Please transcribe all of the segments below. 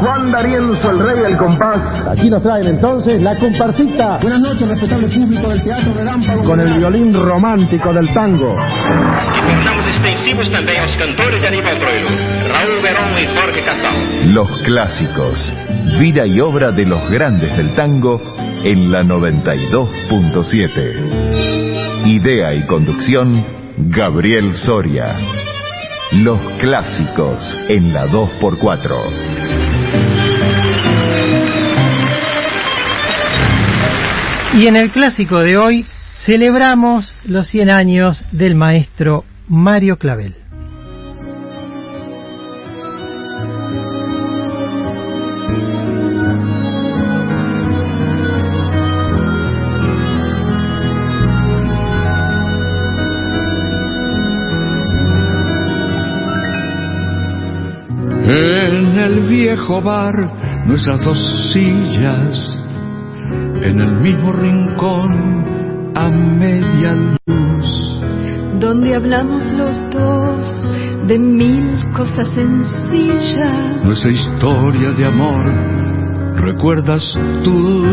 Juan D'Arienzo, el rey del compás. Aquí nos traen entonces la comparsita. Buenas noches, respetable público del Teatro Relámpago. Con el violín romántico del tango. E tornamos extensivos também aos cantores de Aníbal Troilo, Raúl Verón y Jorge Casal. Los clásicos. Vida y obra de los grandes del tango en la 92.7. Idea y conducción, Gabriel Soria. Los clásicos en la 2x4. Y en el clásico de hoy celebramos los 100 años del maestro Mario Clavel. En el viejo bar, nuestras dos sillas, en el mismo rincón, a media luz. donde hablamos los dos de mil cosas sencillas. Nuestra historia de amor, recuerdas tú.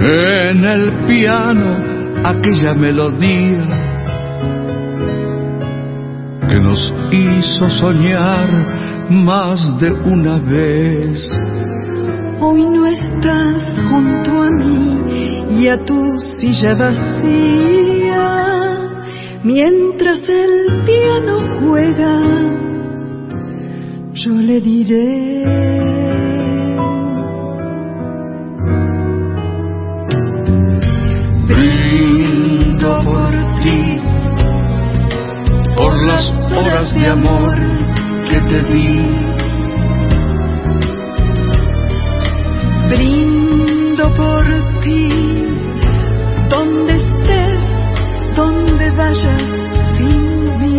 En el piano, aquella melodía que nos hizo soñar más de una vez. Hoy no estás junto a mí y a tu silla vacía, mientras el piano juega, yo le diré. Brindo por ti, por las horas de amor que te di. Brindo por ti, donde estés, donde vayas sin mí.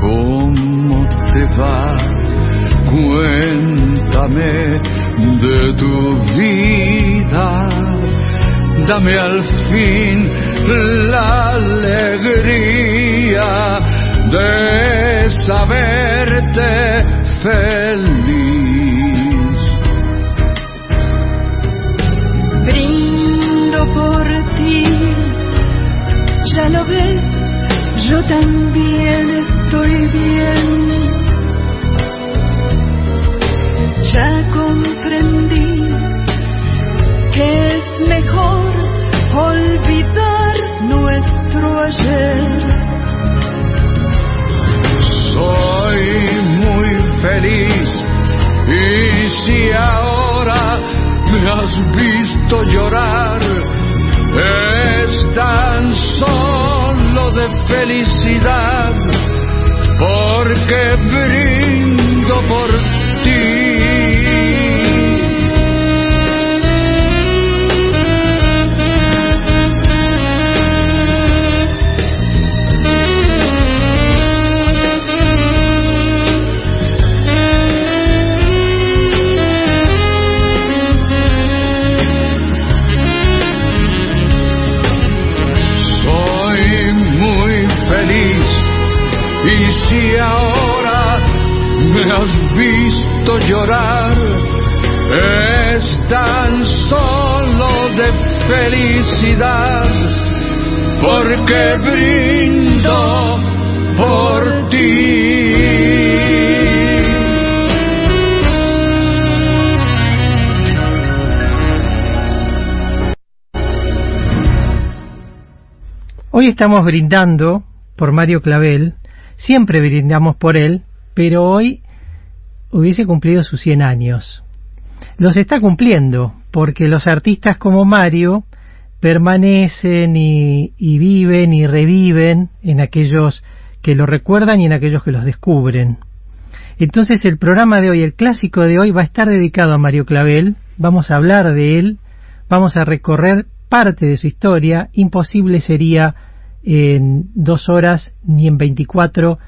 ¿Cómo te va? Cuéntame de tu vida. Dame al fin la alegría de saberte feliz. Brindo por ti, ya lo ves, yo también estoy bien. Ya comprendí que es mejor olvidar nuestro ayer. Y si ahora me has visto llorar es tan solo de felicidad porque brindo llorar es tan solo de felicidad porque brindo por ti. Hoy estamos brindando por Mario Clavel, siempre brindamos por él, pero hoy hubiese cumplido sus 100 años. Los está cumpliendo, porque los artistas como Mario permanecen y, y viven y reviven en aquellos que lo recuerdan y en aquellos que los descubren. Entonces el programa de hoy, el clásico de hoy, va a estar dedicado a Mario Clavel, vamos a hablar de él, vamos a recorrer parte de su historia. Imposible sería en dos horas ni en 24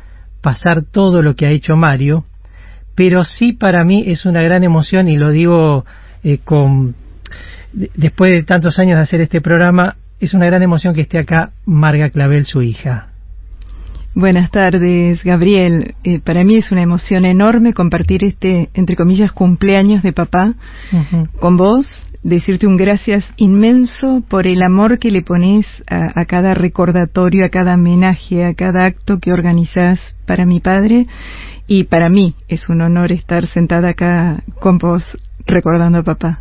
pasar todo lo que ha hecho Mario, pero sí para mí es una gran emoción y lo digo eh, con después de tantos años de hacer este programa, es una gran emoción que esté acá Marga Clavel, su hija. Buenas tardes, Gabriel. Eh, para mí es una emoción enorme compartir este, entre comillas, cumpleaños de papá con vos. Decirte un gracias inmenso por el amor que le pones a, a, cada recordatorio, a cada homenaje, a cada acto que organizás para mi padre. Y para mí es un honor estar sentada acá con vos recordando a papá.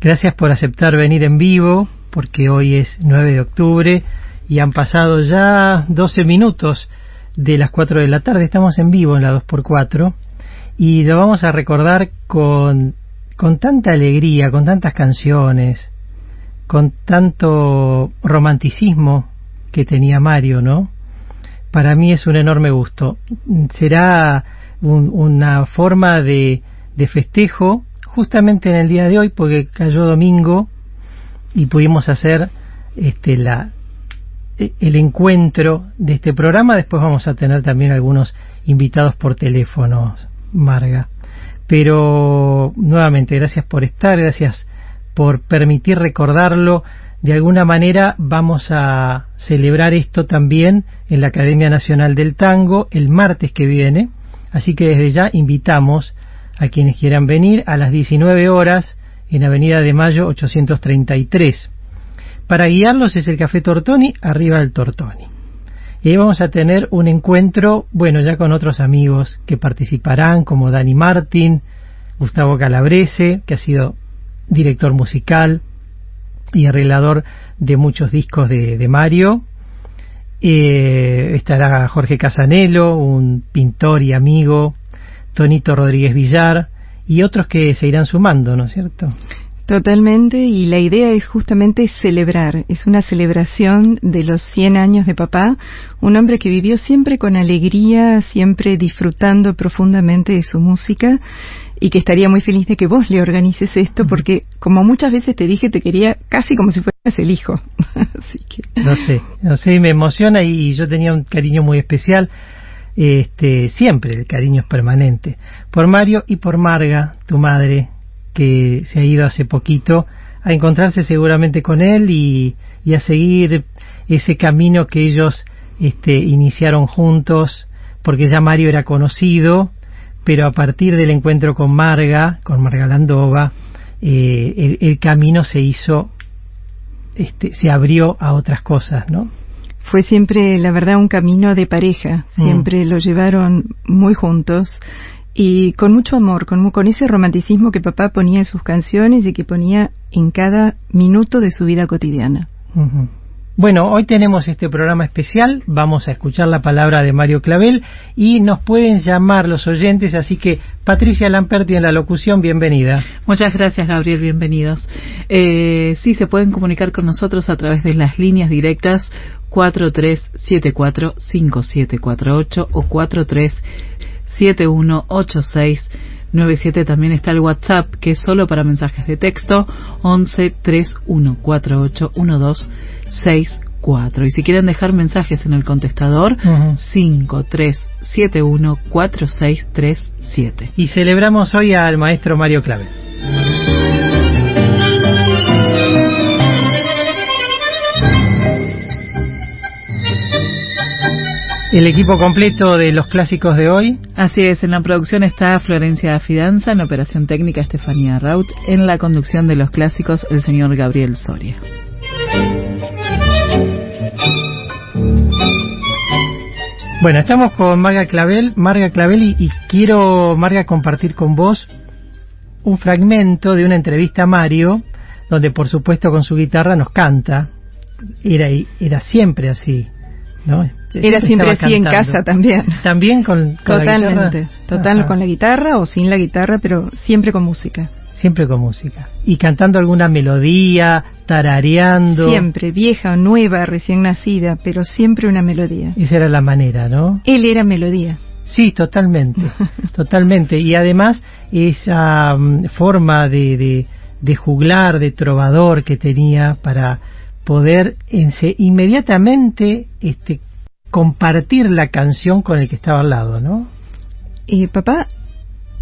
Gracias por aceptar venir en vivo, porque hoy es 9 de octubre y han pasado ya 12 minutos de las 4 de la tarde. Estamos en vivo en la 2x4 y lo vamos a recordar con, con tanta alegría, con tantas canciones, con tanto romanticismo que tenía Mario, ¿no? Para mí es un enorme gusto. Será un, una forma de, de festejo justamente en el día de hoy porque cayó domingo y pudimos hacer este la el encuentro de este programa. Después vamos a tener también algunos invitados por teléfono, Marga. Pero nuevamente, gracias por estar, gracias por permitir recordarlo. De alguna manera vamos a celebrar esto también en la Academia Nacional del Tango el martes que viene. Así que desde ya invitamos a quienes quieran venir a las 19 horas en Avenida de Mayo 833. Para guiarlos es el Café Tortoni, arriba del Tortoni. Y ahí vamos a tener un encuentro, bueno, ya con otros amigos que participarán, como Dani Martín, Gustavo Calabrese, que ha sido director musical y arreglador de muchos discos de, de Mario. Eh, estará Jorge Casanelo, un pintor y amigo, Tonito Rodríguez Villar y otros que se irán sumando, ¿no es cierto? Totalmente, y la idea es justamente celebrar, es una celebración de los 100 años de papá, un hombre que vivió siempre con alegría, siempre disfrutando profundamente de su música y que estaría muy feliz de que vos le organices esto porque como muchas veces te dije te quería casi como si fueras el hijo. Así que... No sé, no sé, me emociona y yo tenía un cariño muy especial este, siempre el cariño es permanente, por Mario y por Marga, tu madre, que se ha ido hace poquito a encontrarse seguramente con él y, y a seguir ese camino que ellos este, iniciaron juntos, porque ya Mario era conocido, pero a partir del encuentro con Marga, con Marga Landova, eh, el, el, camino se hizo, este, se abrió a otras cosas, ¿no? Fue siempre, la verdad, un camino de pareja, siempre mm. lo llevaron muy juntos y con mucho amor, con, con ese romanticismo que papá ponía en sus canciones y que ponía en cada minuto de su vida cotidiana. Uh -huh. Bueno, hoy tenemos este programa especial, vamos a escuchar la palabra de Mario Clavel y nos pueden llamar los oyentes, así que Patricia Lamperti en la locución, bienvenida. Muchas gracias Gabriel, bienvenidos. Eh, sí, se pueden comunicar con nosotros a través de las líneas directas 4374-5748 o 43718697 también está el WhatsApp que es solo para mensajes de texto 11 31481264 y si quieren dejar mensajes en el contestador uh -huh. 53714637 y celebramos hoy al maestro Mario Clave El equipo completo de los clásicos de hoy. Así es, en la producción está Florencia Fidanza, en la operación técnica Estefanía Rauch, en la conducción de los clásicos el señor Gabriel Soria. Bueno, estamos con Marga Clavel, Marga Clavel y, y quiero, Marga, compartir con vos un fragmento de una entrevista a Mario, donde por supuesto con su guitarra nos canta. Era, era siempre así, ¿no? Era siempre así en casa también. También con, con Totalmente. La Total, Ajá. con la guitarra o sin la guitarra, pero siempre con música. Siempre con música. Y cantando alguna melodía, tarareando. Siempre, vieja o nueva, recién nacida, pero siempre una melodía. Esa era la manera, ¿no? Él era melodía. Sí, totalmente, totalmente. Y además esa um, forma de, de, de juglar, de trovador que tenía para poder inmediatamente este, compartir la canción con el que estaba al lado, ¿no? Y papá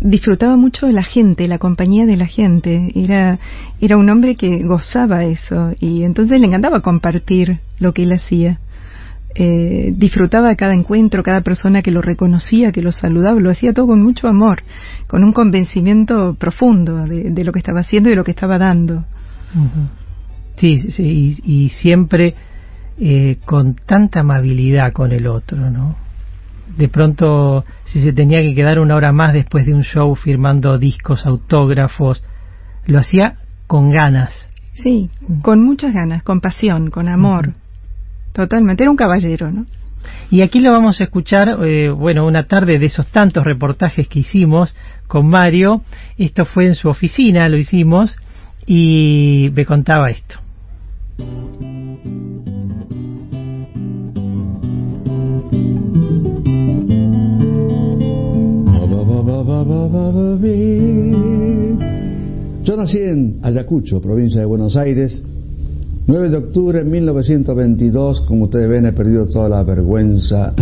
disfrutaba mucho de la gente, la compañía de la gente. Era, era un hombre que gozaba eso y entonces le encantaba compartir lo que él hacía. Eh, disfrutaba cada encuentro, cada persona que lo reconocía, que lo saludaba, lo hacía todo con mucho amor, con un convencimiento profundo de, lo que estaba haciendo y de lo que estaba dando. Sí, sí y siempre eh, con tanta amabilidad con el otro, ¿no? De pronto, si se tenía que quedar una hora más después de un show firmando discos, autógrafos, lo hacía con ganas. Sí, con muchas ganas, con pasión, con amor. Totalmente, era un caballero, ¿no? Y aquí lo vamos a escuchar, eh, bueno, una tarde de esos tantos reportajes que hicimos con Mario. Esto fue en su oficina, lo hicimos, y me contaba esto. Yo nací en Ayacucho, provincia de Buenos Aires, 9 de octubre de 1922, como ustedes ven he perdido toda la vergüenza,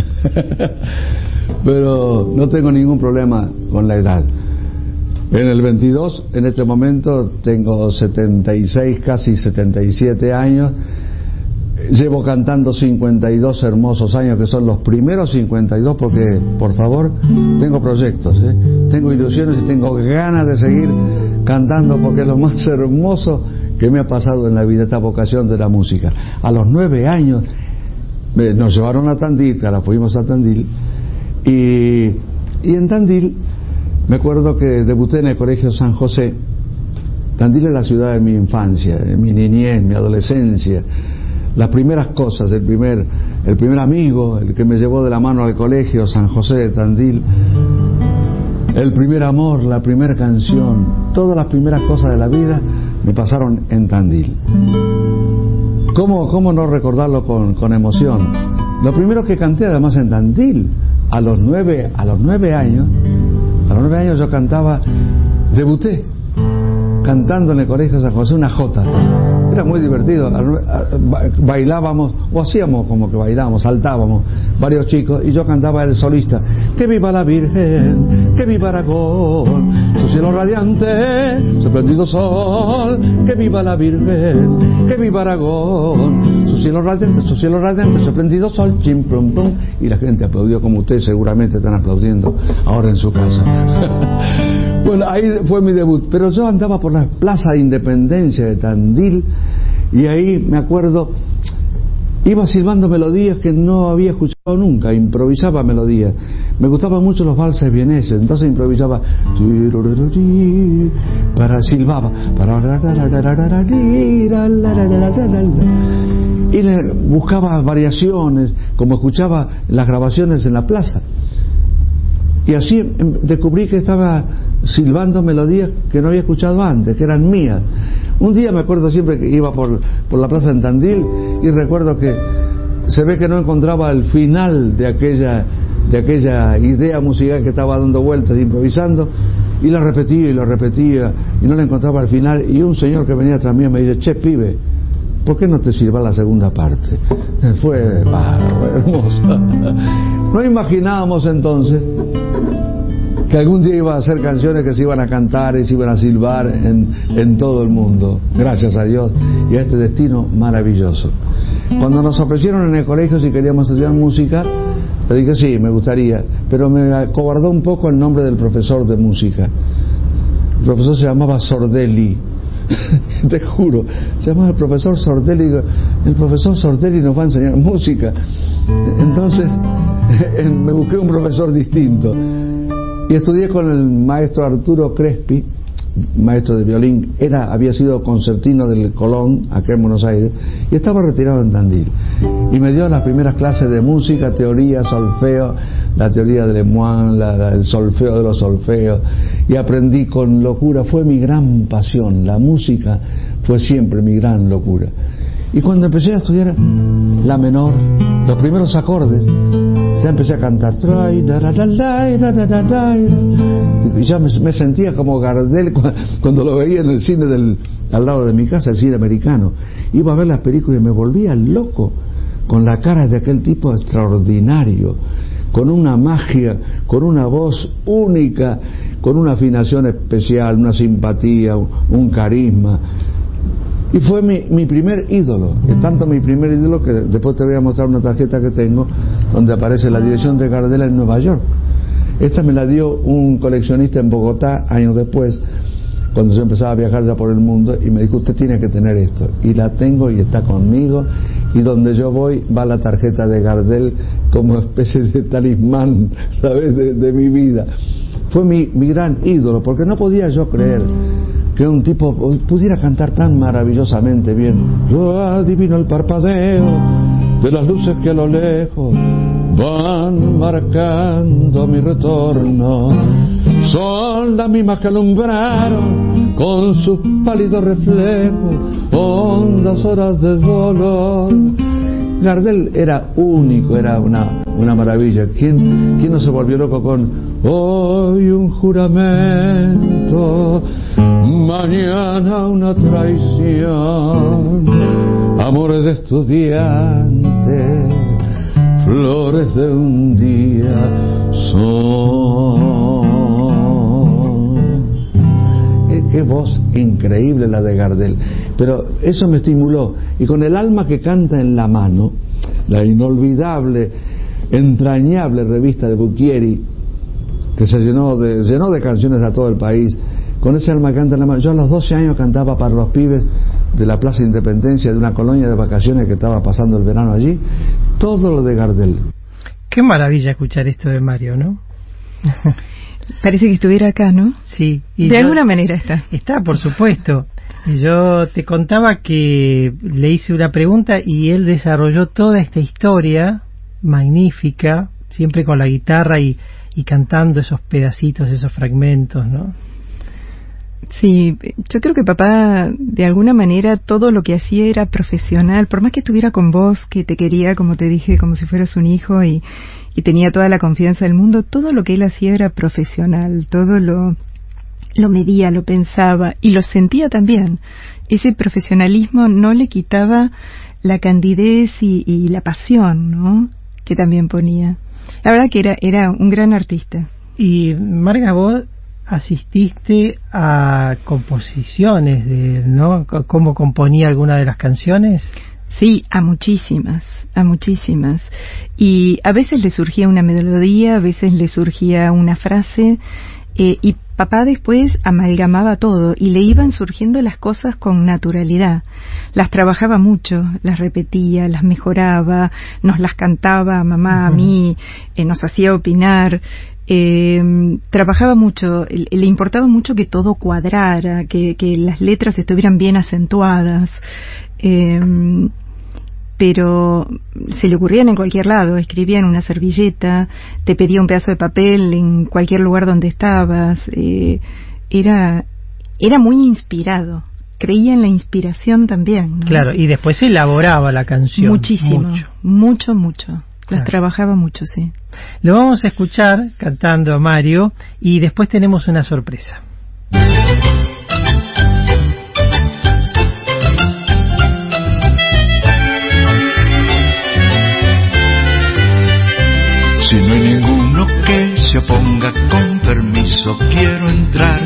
pero no tengo ningún problema con la edad. En el 22, en este momento, tengo 76, casi 77 años Llevo cantando 52 hermosos años, que son los primeros 52, porque, por favor, tengo proyectos, ¿eh? tengo ilusiones y tengo ganas de seguir cantando, porque es lo más hermoso que me ha pasado en la vida, esta vocación de la música. A los nueve años nos llevaron a Tandil, ahora fuimos a Tandil, y, y en Tandil me acuerdo que debuté en el Colegio San José. Tandil es la ciudad de mi infancia, de mi niñez, mi adolescencia las primeras cosas, el primer, el primer amigo, el que me llevó de la mano al colegio, San José de Tandil, el primer amor, la primera canción, todas las primeras cosas de la vida me pasaron en Tandil. ¿Cómo, cómo no recordarlo con, con emoción? Lo primero que canté además en Tandil, a los nueve, a los nueve años, a los nueve años yo cantaba, debuté cantando en el colegio San José una jota. Era muy divertido. Bailábamos, o hacíamos como que bailábamos, saltábamos, varios chicos, y yo cantaba el solista. Que viva la Virgen, que viva Aragón, su cielo radiante, su prendido sol. Que viva la Virgen, que viva Aragón, su cielo radiante, su cielo radiante, su prendido sol. Chim, plum, plum. Y la gente aplaudió como ustedes seguramente están aplaudiendo ahora en su casa. Bueno, ahí fue mi debut, pero yo andaba por la Plaza de Independencia de Tandil y ahí me acuerdo, iba silbando melodías que no había escuchado nunca, improvisaba melodías. Me gustaban mucho los valses vieneses, entonces improvisaba para silbaba y le buscaba variaciones, como escuchaba las grabaciones en la plaza. Y así em, descubrí que estaba silbando melodías que no había escuchado antes, que eran mías. Un día me acuerdo siempre que iba por, por la plaza en Tandil y recuerdo que se ve que no encontraba el final de aquella, de aquella idea musical que estaba dando vueltas, improvisando, y la repetía y la repetía y no la encontraba al final. Y un señor que venía tras mí me dice, che, pibe, ¿por qué no te sirva la segunda parte? Fue hermoso. No imaginábamos entonces que algún día iba a hacer canciones que se iban a cantar y se iban a silbar en, en todo el mundo, gracias a Dios, y a este destino maravilloso. Cuando nos ofrecieron en el colegio si queríamos estudiar música, le dije sí, me gustaría, pero me acobardó un poco el nombre del profesor de música. El profesor se llamaba Sordelli, te juro, se llamaba el profesor Sordelli, el profesor Sordelli nos va a enseñar música. Entonces me busqué un profesor distinto. Y estudié con el maestro Arturo Crespi, maestro de violín, era, había sido concertino del Colón, acá en Buenos Aires, y estaba retirado en Tandil. Y me dio las primeras clases de música, teoría, solfeo, la teoría de Lemoine, el solfeo de los solfeos, y aprendí con locura, fue mi gran pasión, la música fue siempre mi gran locura. Y cuando empecé a estudiar la menor, los primeros acordes, ya empecé a cantar. Y ya me, sentía como Gardel cuando lo veía en el cine del, al lado de mi casa, el cine americano. Iba a ver las películas y me volvía loco con la cara de aquel tipo extraordinario, con una magia, con una voz única, con una afinación especial, una simpatía, un carisma. Y fue mi, mi primer ídolo, es tanto mi primer ídolo que después te voy a mostrar una tarjeta que tengo donde aparece la dirección de Gardela en Nueva York. Esta me la dio un coleccionista en Bogotá años después, cuando yo empezaba a viajar ya por el mundo, y me dijo, usted tiene que tener esto. Y la tengo y está conmigo, y donde yo voy va la tarjeta de Gardel como especie de talismán, ¿sabes?, de, mi vida. Fue mi, mi gran ídolo, porque no podía yo creer que un tipo pudiera cantar tan maravillosamente bien. Yo adivino el parpadeo de las luces que a lo lejos van marcando mi retorno. Son las mismas que alumbraron con sus pálidos reflejos hondas horas de dolor. Gardel era único, era una, una maravilla. ¿Quién, ¿Quién no se volvió loco con Hoy un juramento, mañana una traición, amores de estudiante, flores de un día son. Qué, voz increíble la de Gardel. Pero eso me estimuló. Y con el alma que canta en la mano, la inolvidable, entrañable revista de Bucchieri, que se llenó de, llenó de canciones a todo el país. Con ese alma canta en la mano. Yo a los 12 años cantaba para los pibes de la Plaza Independencia, de una colonia de vacaciones que estaba pasando el verano allí. Todo lo de Gardel. Qué maravilla escuchar esto de Mario, ¿no? Parece que estuviera acá, ¿no? Sí. de alguna manera está. Está, por supuesto. Yo te contaba que le hice una pregunta y él desarrolló toda esta historia magnífica, siempre con la guitarra y y cantando esos pedacitos, esos fragmentos, ¿no? Sí, yo creo que papá, de alguna manera, todo lo que hacía era profesional, por más que estuviera con vos, que te quería, como te dije, como si fueras un hijo y, y tenía toda la confianza del mundo, todo lo que él hacía era profesional, todo lo, lo medía, lo pensaba y lo sentía también. Ese profesionalismo no le quitaba la candidez y, y la pasión, ¿no? Que también ponía. La verdad que era, era un gran artista. Y Marga, vos asististe a composiciones de, ¿no? ¿Cómo componía alguna de las canciones? Sí, a muchísimas, a muchísimas. Y a veces le surgía una melodía, a veces le surgía una frase, eh, y papá después amalgamaba todo y le iban surgiendo las cosas con naturalidad. Las trabajaba mucho, las repetía, las mejoraba, nos las cantaba a mamá, a mí, eh, nos hacía opinar. Eh, trabajaba mucho, le importaba mucho que todo cuadrara, que, que las letras estuvieran bien acentuadas. Eh, pero se le ocurrían en cualquier lado, escribía en una servilleta, te pedía un pedazo de papel en cualquier lugar donde estabas, eh, era, era muy inspirado, creía en la inspiración también. Claro, y después elaboraba la canción. Muchísimo, mucho, mucho, mucho. Las trabajaba mucho, sí. Lo vamos a escuchar cantando a Mario y después tenemos una sorpresa. Si no hay ninguno que se oponga, con permiso quiero entrar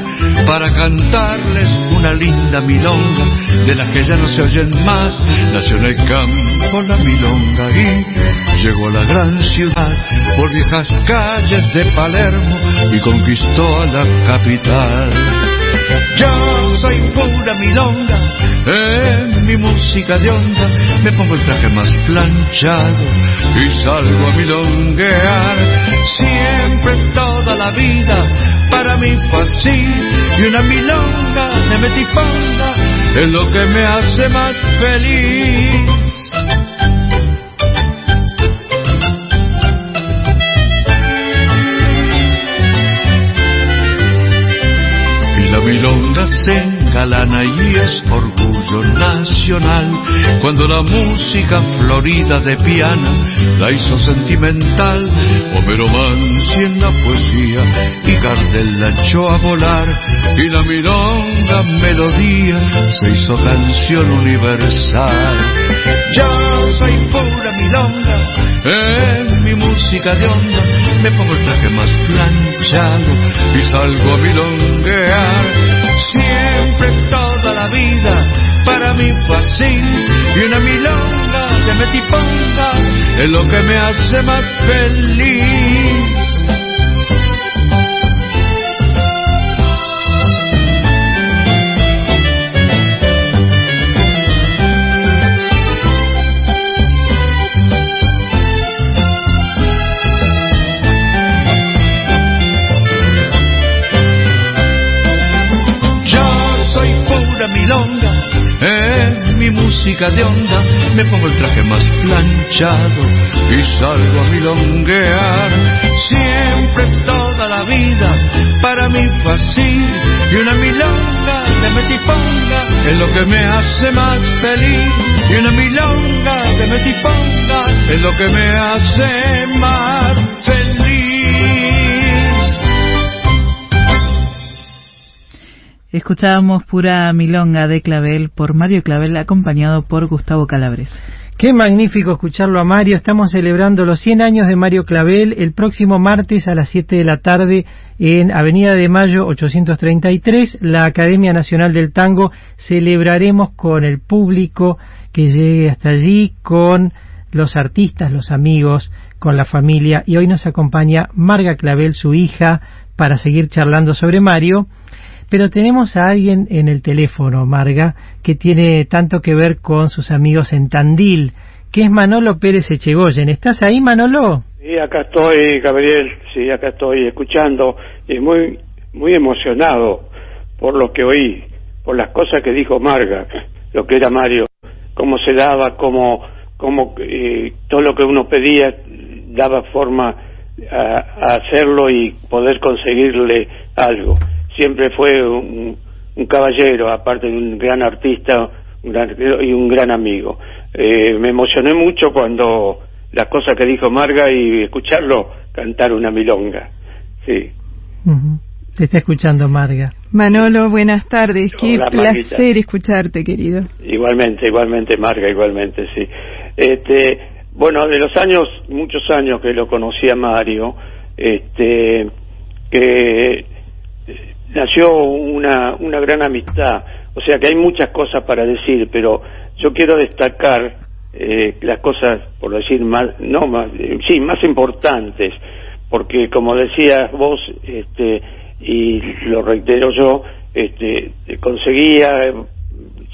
para cantarles una linda milonga de las que ya no se oyen más. Nació en el campo la milonga y llegó a la gran ciudad por viejas calles de Palermo y conquistó a la capital. Yo soy pura milonga, en mi música de onda me pongo el traje más planchado y salgo a milonguear. Siempre toda la vida para mí fue así y una milonga de metiponga es lo que me hace más feliz. Milonga se engalana y es orgullo nacional. Cuando la música florida de piana la hizo sentimental, Homero Mansi en la poesía y Gardel la echó a volar. Y la milonga melodía se hizo canción universal. Yo soy pura milonga, en mi música de onda me pongo el traje más planchado y salgo a milonguear. Siempre toda la vida para mí fue así y una milonga de metiponga es lo que me hace más feliz. De onda me pongo el traje más planchado y salgo a milonguear. Siempre toda la vida para mí fue así y una milonga de metiponga es lo que me hace más feliz y una milonga de metiponga es lo que me hace más feliz. Escuchábamos Pura Milonga de Clavel por Mario Clavel acompañado por Gustavo Calabres. Qué magnífico escucharlo a Mario. Estamos celebrando los 100 años de Mario Clavel el próximo martes a las 7 de la tarde en Avenida de Mayo 833, la Academia Nacional del Tango. Celebraremos con el público que llegue hasta allí, con los artistas, los amigos, con la familia. Y hoy nos acompaña Marga Clavel, su hija, para seguir charlando sobre Mario pero tenemos a alguien en el teléfono, Marga, que tiene tanto que ver con sus amigos en Tandil, que es Manolo Pérez Echegoyen. ¿Estás ahí, Manolo? Sí, acá estoy, Gabriel, sí, acá estoy escuchando y muy, muy emocionado por lo que oí, por las cosas que dijo Marga, lo que era Mario, cómo se daba, cómo, cómo eh, todo lo que uno pedía daba forma a hacerlo y poder conseguirle algo siempre fue un, caballero, aparte de un gran artista y un gran amigo. Eh, me emocioné mucho cuando las cosas que dijo Marga y escucharlo cantar una milonga. Sí. Te está escuchando Marga. Manolo, buenas tardes. Qué placer escucharte, querido. Igualmente, igualmente, Marga, igualmente, sí. Este, bueno, de los años, muchos años que lo conocí a Mario, este, que nació una, una gran amistad. O sea que hay muchas cosas para decir, pero yo quiero destacar eh, las cosas, por decir más, no más, eh, sí, más importantes, porque como decías vos, este, y lo reitero yo, este, conseguía,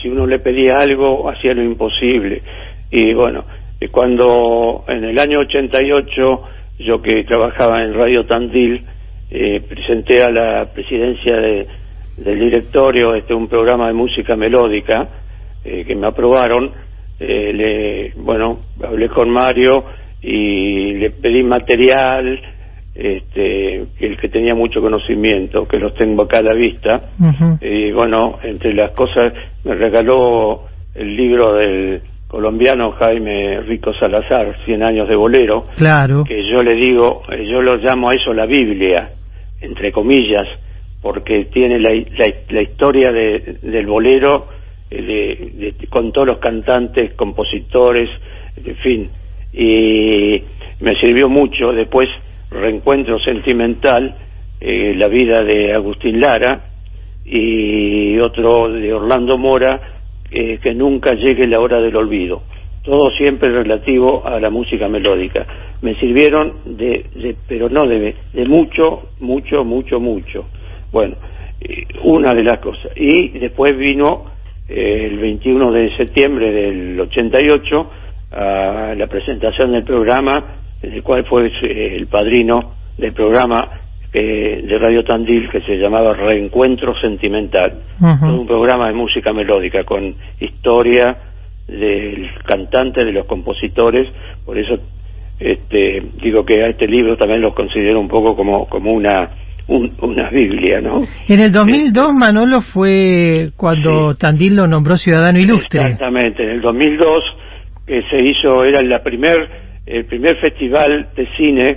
si uno le pedía algo, hacía lo imposible. Y bueno, cuando en el año 88, yo que trabajaba en Radio Tandil, eh, presenté a la presidencia del directorio este un programa de música melódica eh, que me aprobaron. Eh, le, bueno hablé con Mario y le pedí material este el que tenía mucho conocimiento que los tengo acá a la vista. Y bueno entre las cosas me regaló el libro del colombiano Jaime Rico Salazar, Cien años de bolero, claro. que yo le digo, yo lo llamo a eso la Biblia, entre comillas, porque tiene la, la, historia de, del bolero eh, de, con todos los cantantes, compositores, en fin, y me sirvió mucho. Después, Reencuentro Sentimental, eh, la vida de Agustín Lara, y otro de Orlando Mora, eh, que nunca llegue la hora del olvido. Todo siempre relativo a la música melódica me sirvieron de, de pero no de, de mucho, mucho, mucho, mucho. Bueno, eh, una de las cosas. Y después vino eh, el 21 de septiembre del 88 a la presentación del programa, el cual fue eh, el padrino del programa de Radio Tandil que se llamaba Reencuentro Sentimental. un programa de música melódica con historia del cantante, de los compositores, por eso este, digo que a este libro también lo considero un poco como, como una, una Biblia, ¿no? En el 2002 Manolo fue cuando Tandil lo nombró ciudadano ilustre. Exactamente, en el 2002 que se hizo, era la primer, el primer festival de cine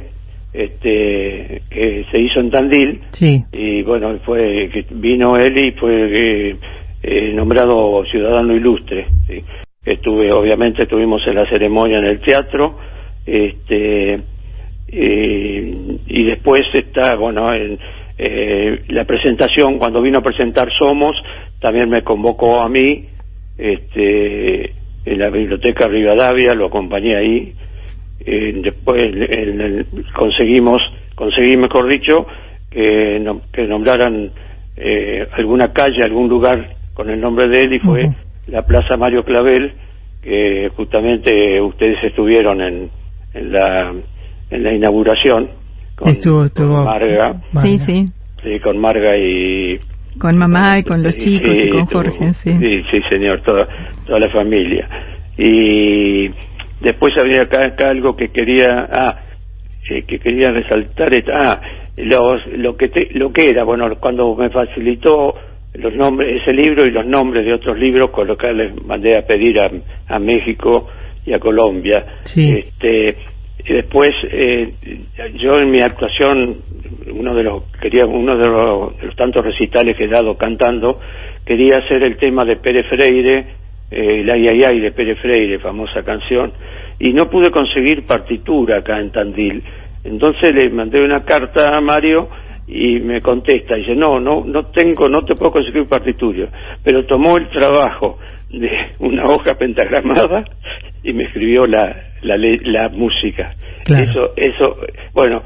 este, que se hizo en Tandil. Sí. Y bueno, fue que vino él y fue eh, eh, nombrado ciudadano ilustre. ¿sí? Estuve, obviamente, estuvimos en la ceremonia en el teatro. Este, eh, y después está, bueno, en eh, la presentación, cuando vino a presentar Somos, también me convocó a mí, este, en la biblioteca Rivadavia, lo acompañé ahí. Eh, después en el, conseguimos, conseguí, mejor dicho, que, no, que nombraran alguna calle, algún lugar con el nombre de él y fue. La Plaza Mario Clavel, que justamente ustedes estuvieron en, en la en la inauguración con, Estuvo, estuvo. con Marga, Sí, sí. sí, con Marga y Con mamá y con los Sí, chicos y con estuvo- Jorge, sí. sí, sí, señor, toda, toda la familia. Y después había acá, acá algo que quería, ah, eh, que quería resaltar, es- ah, los, lo que te- lo que era, bueno, cuando me facilitó los nombres, ese libro y los nombres de otros libros, con los que les mandé a pedir a, a México y a Colombia. Sí. Este, y después, eh, yo en mi actuación, uno de los quería uno de los, de los tantos recitales que he dado cantando, quería hacer el tema de Pérez Freire, eh, el Ay Ay Ay de Pérez Freire, famosa canción, y no pude conseguir partitura acá en Tandil. Entonces le mandé una carta a Mario y me contesta, dice, no, no, no tengo, no te puedo conseguir partitura, pero tomó el trabajo de una hoja pentagramada y me escribió la, la, la música. Claro. Eso, eso, bueno,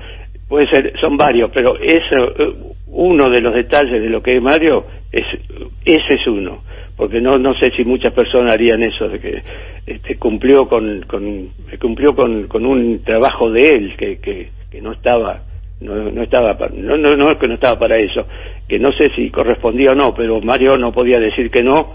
puede ser, son varios, pero eso, uno de los detalles de lo que es Mario, es, ese es uno, porque no, no sé si muchas personas harían eso, de que este, cumplió con, con, cumplió con, con un trabajo de él que, que, que no estaba, no, no estaba, no, no, no es que no estaba para eso, que no sé si correspondía o no, pero Mario no podía decir que no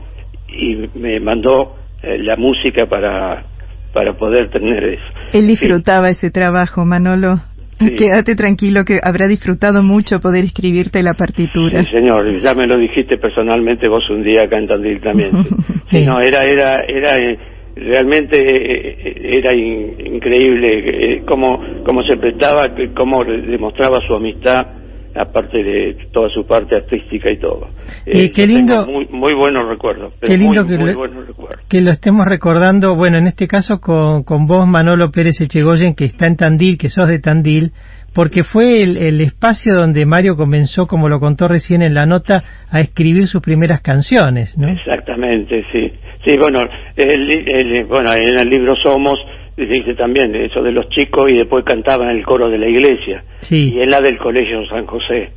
y me mandó eh, la música para, para poder tener eso. Él disfrutaba ese trabajo, Manolo. Sí. Quédate tranquilo que habrá disfrutado mucho poder escribirte la partitura. Sí, señor, ya me lo dijiste personalmente vos un día acá en Tandil también. Sí. no, era, era, era, eh, realmente eh, era in- increíble eh, cómo, cómo se prestaba, cómo demostraba su amistad, aparte de toda su parte artística y todo. Y qué lindo- Muy, muy buenos recuerdos. pero Qué lindo muy, que muy le- buenos recuerdos. que lo estemos recordando, bueno, en este caso con, con vos, Manolo Pérez Echegoyen, que está en Tandil, que sos de Tandil, porque fue el, el espacio donde Mario comenzó, como lo contó recién en la nota, a escribir sus primeras canciones, ¿no? Exactamente, sí. Sí, bueno, el, el- bueno, en el libro Somos dice también eso de los chicos y después cantaba en el coro de la iglesia Sí. y en la del Colegio San José.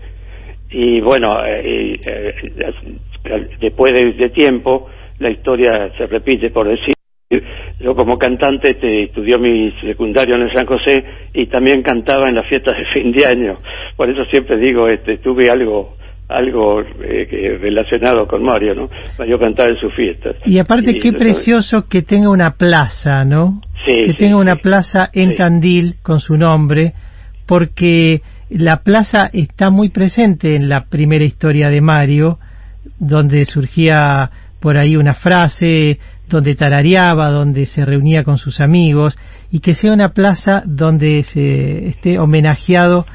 Y bueno, eh, eh, después de, de tiempo la historia se repite por decir. Yo como cantante este, estudió mi secundario en el San José y también cantaba en las fiestas de fin de año. Por eso siempre digo, este, tuve algo algo eh, que- relacionado con Mario, ¿no? Mario cantaba en sus fiestas. Y aparte, Y qué precioso que tenga una plaza, ¿no? Sí, que sí, tenga una sí. plaza en. Tandil con su nombre, porque la plaza está muy presente en la primera historia de Mario, donde surgía por ahí una frase, donde tarareaba, donde se reunía con sus amigos, y que sea una plaza donde se esté homenajeado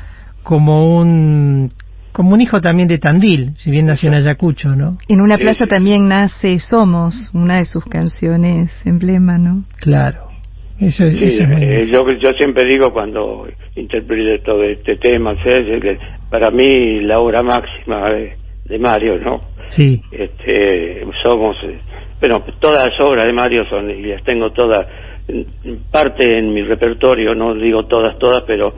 como un como un hijo también de Tandil, si bien nació en Ayacucho, ¿no? En una plaza sí. también nace Somos, una de sus canciones emblema, ¿no? Claro. Eso, Sí, eso es muy eh, yo, yo siempre digo cuando interpreto todo este tema, para mí la obra máxima de, de Mario, ¿no? Sí, Este, somos, eh, bueno, todas las obras de Mario son, y las tengo todas, parte en mi repertorio, no digo todas, todas, pero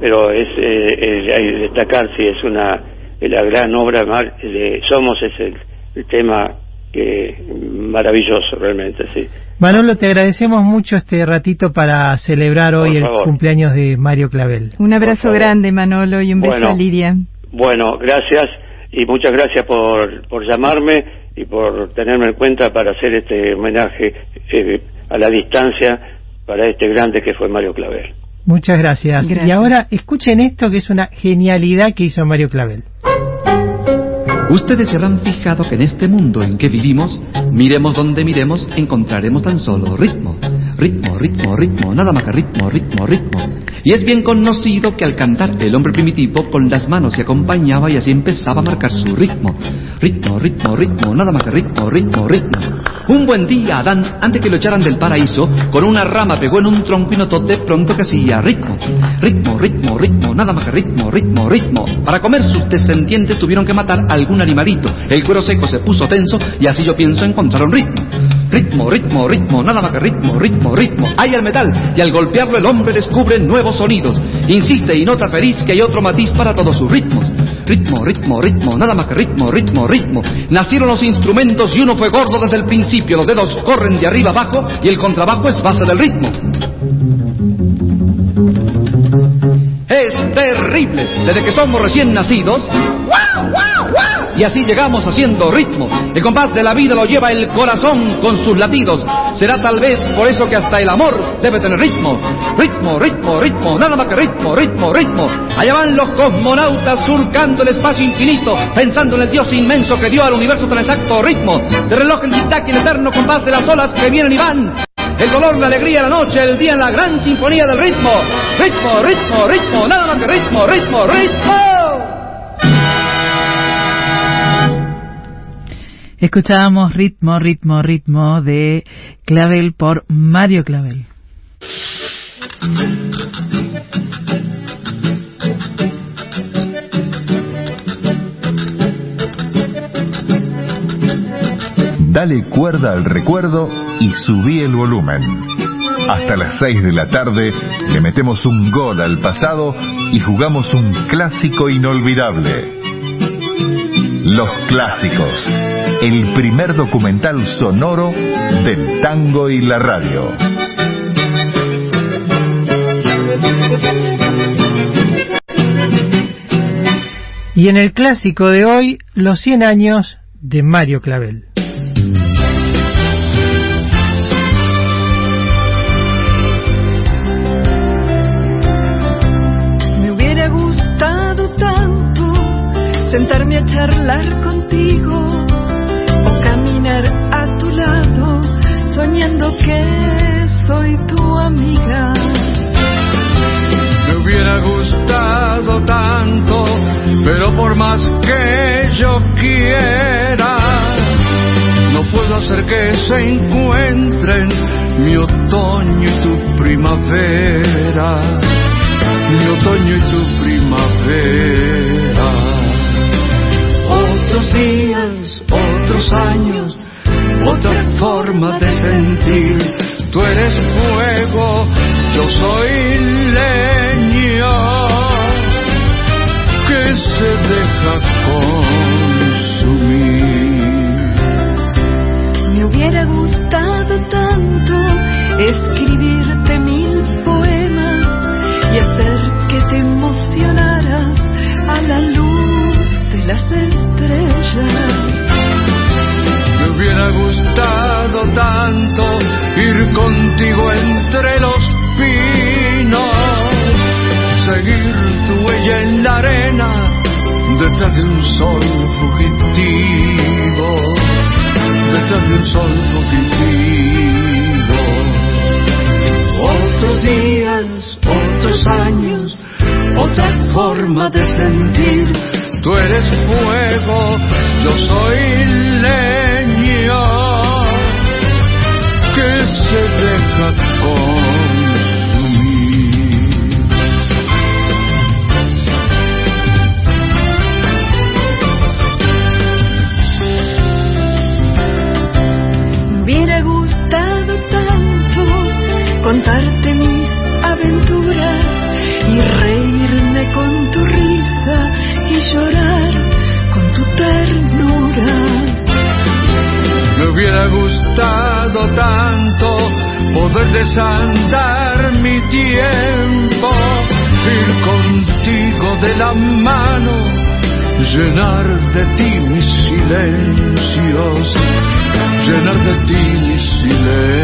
pero es eh, hay que destacar si es una la gran obra de, Mar- de Somos es el, el tema que maravilloso realmente, sí. Manolo, te agradecemos mucho este ratito para celebrar hoy el cumpleaños de Mario Clavel. Un abrazo grande, Manolo, y un beso a Lidia. Bueno, gracias y muchas gracias por, por llamarme y por tenerme en cuenta para hacer este homenaje eh, a la distancia para este grande que fue Mario Clavel. Muchas gracias. Gracias. Y ahora escuchen esto que es una genialidad que hizo Mario Clavel. Ustedes se habrán fijado que en este mundo en que vivimos, miremos donde miremos, encontraremos tan solo ritmo. Ritmo, ritmo, ritmo, nada más que ritmo, ritmo, ritmo. Y es bien conocido que al cantar el hombre primitivo con las manos se acompañaba y así empezaba a marcar su ritmo. Ritmo, ritmo, ritmo, nada más que ritmo, ritmo, ritmo. Un buen día Adán, antes que lo echaran del paraíso, con una rama pegó en un tronco y notó de pronto que hacía ritmo. Ritmo, ritmo, ritmo, nada más que ritmo, ritmo, ritmo. Para comer sus descendientes tuvieron que matar algún animalito. El cuero seco se puso tenso y así yo pienso encontrar un ritmo. Ritmo, ritmo, ritmo, nada más que ritmo, ritmo, ritmo. Hay el metal y al golpearlo el hombre descubre nuevos sonidos. Insiste y nota feliz que hay otro matiz para todos sus ritmos. Ritmo, ritmo, ritmo, nada más que ritmo, ritmo, ritmo. Nacieron los instrumentos y uno fue gordo desde el principio. Los dedos corren de arriba abajo y el contrabajo es base del ritmo. Es terrible. Desde que somos recién nacidos. Y así llegamos haciendo ritmo. El compás de la vida lo lleva el corazón con sus latidos. Será tal vez por eso que hasta el amor debe tener ritmo. Ritmo, ritmo, ritmo, nada más que ritmo, ritmo, ritmo. Allá van los cosmonautas surcando el espacio infinito, pensando en el Dios inmenso que dio al universo tan exacto ritmo. De reloj el tic-tac y el eterno compás de las olas que vienen y van. El dolor, la alegría, la noche, el día en la gran sinfonía del ritmo. Ritmo, ritmo, ritmo, nada más que ritmo, ritmo, ritmo. Escuchábamos Ritmo, Ritmo, Ritmo de Clavel por Mario Clavel. Dale cuerda al recuerdo y subí el volumen. Hasta las 6 de la tarde le metemos un gol al pasado y jugamos un clásico inolvidable. Los clásicos, el primer documental sonoro del tango y la radio. Y en el clásico de hoy, los 100 años de Mario Clavel. Sentarme a charlar contigo o caminar a tu lado soñando que soy tu amiga. Me hubiera gustado tanto, pero por más que yo quiera, no puedo hacer que se encuentren mi otoño y tu primavera, mi otoño y tu primavera. Otros días, otros años, otra forma de sentir. Tú eres fuego, yo soy leña que se deja consumir. Me hubiera gustado tanto escribirte mil poemas y hacer que te emocionaras a la luz de las estrellas. Me hubiera gustado tanto ir contigo entre los pinos, seguir tu huella en la arena detrás de un sol fugitivo, detrás de un sol fugitivo. Otros días, otros años, otra forma de sentir. Tú eres fuego, yo soy leña que se deja desandar mi tiempo, ir contigo de la mano, llenar de ti mis silencios, llenar de ti mis silencios.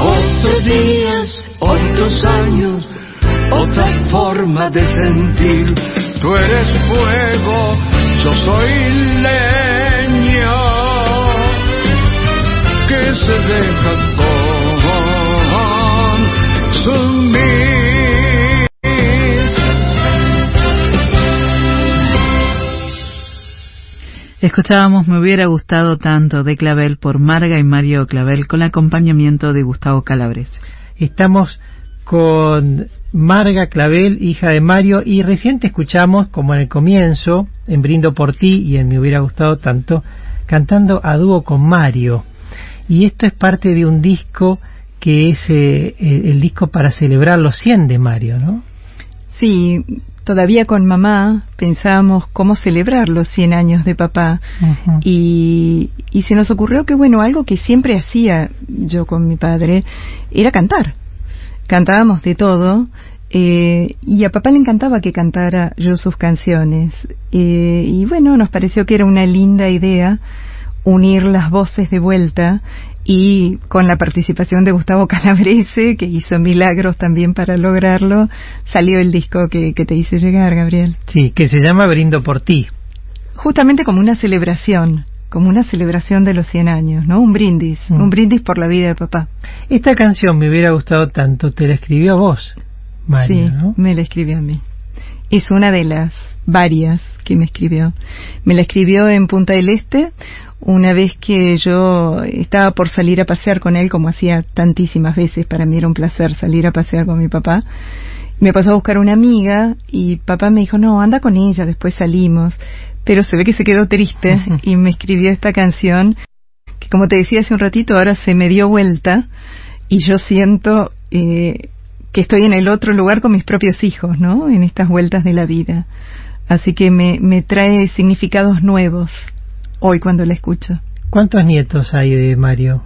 Otros días, tantos años, otra forma de sentir. Tú eres fuego, yo soy leño se deja consumir. Escuchábamos Me hubiera gustado tanto de Clavel por Marga y Mario Clavel con acompañamiento de Gustavo Calabres. Estamos con Marga Clavel, hija de Mario, y reciente escuchamos, como en el comienzo, en Brindo por ti y en Me hubiera gustado tanto, cantando a dúo con Mario. Y esto es parte de un disco que es eh, el disco para celebrar los 100 de Mario, ¿no? Sí, todavía con mamá pensábamos cómo celebrar los 100 años de papá y, y se nos ocurrió que, bueno, algo que siempre hacía yo con mi padre era cantar. Cantábamos de todo eh, y a papá le encantaba que cantara yo sus canciones. Eh, y bueno, nos pareció que era una linda idea unir las voces de vuelta y con la participación de Gustavo Calabrese, que hizo milagros también para lograrlo, salió el disco que, que te hice llegar, Gabriel. Sí, que se llama Brindo por ti. Justamente como una celebración, como una celebración de los 100 años, ¿no? Un brindis, Mm. un brindis por la vida de papá. Esta canción me hubiera gustado tanto, te la escribió a vos, Mario, sí, ¿no? me la escribió a mí. Es una de las varias que me escribió. Me la escribió en Punta del Este una vez que yo estaba por salir a pasear con él, como hacía tantísimas veces, para mí era un placer salir a pasear con mi papá. Me pasó a buscar una amiga y papá me dijo, no, anda con ella, después salimos. Pero se ve que se quedó triste y me escribió esta canción que, como te decía hace un ratito, ahora se me dio vuelta y yo siento eh, que estoy en el otro lugar con mis propios hijos, ¿no? En estas vueltas de la vida. Así que me, me trae significados nuevos hoy cuando la escucho. ¿Cuántos nietos hay de Mario?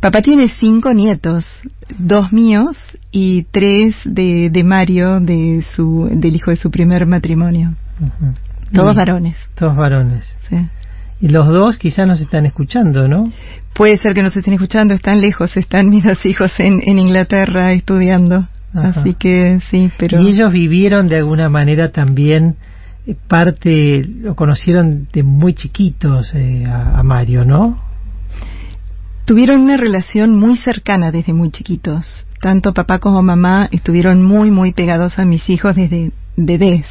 Papá tiene cinco nietos, dos míos y tres de, de Mario, de su, del hijo de su primer matrimonio. Todos varones. Todos varones. Sí. Y los dos quizás nos están escuchando, ¿no? Puede ser que nos estén escuchando, están lejos, están mis dos hijos en, en Inglaterra estudiando. Ajá. Así que sí, pero... Y ellos vivieron de alguna manera también parte, lo conocieron de muy chiquitos eh, a, a Mario, ¿no? Tuvieron una relación muy cercana desde muy chiquitos. Tanto papá como mamá estuvieron muy, muy pegados a mis hijos desde bebés.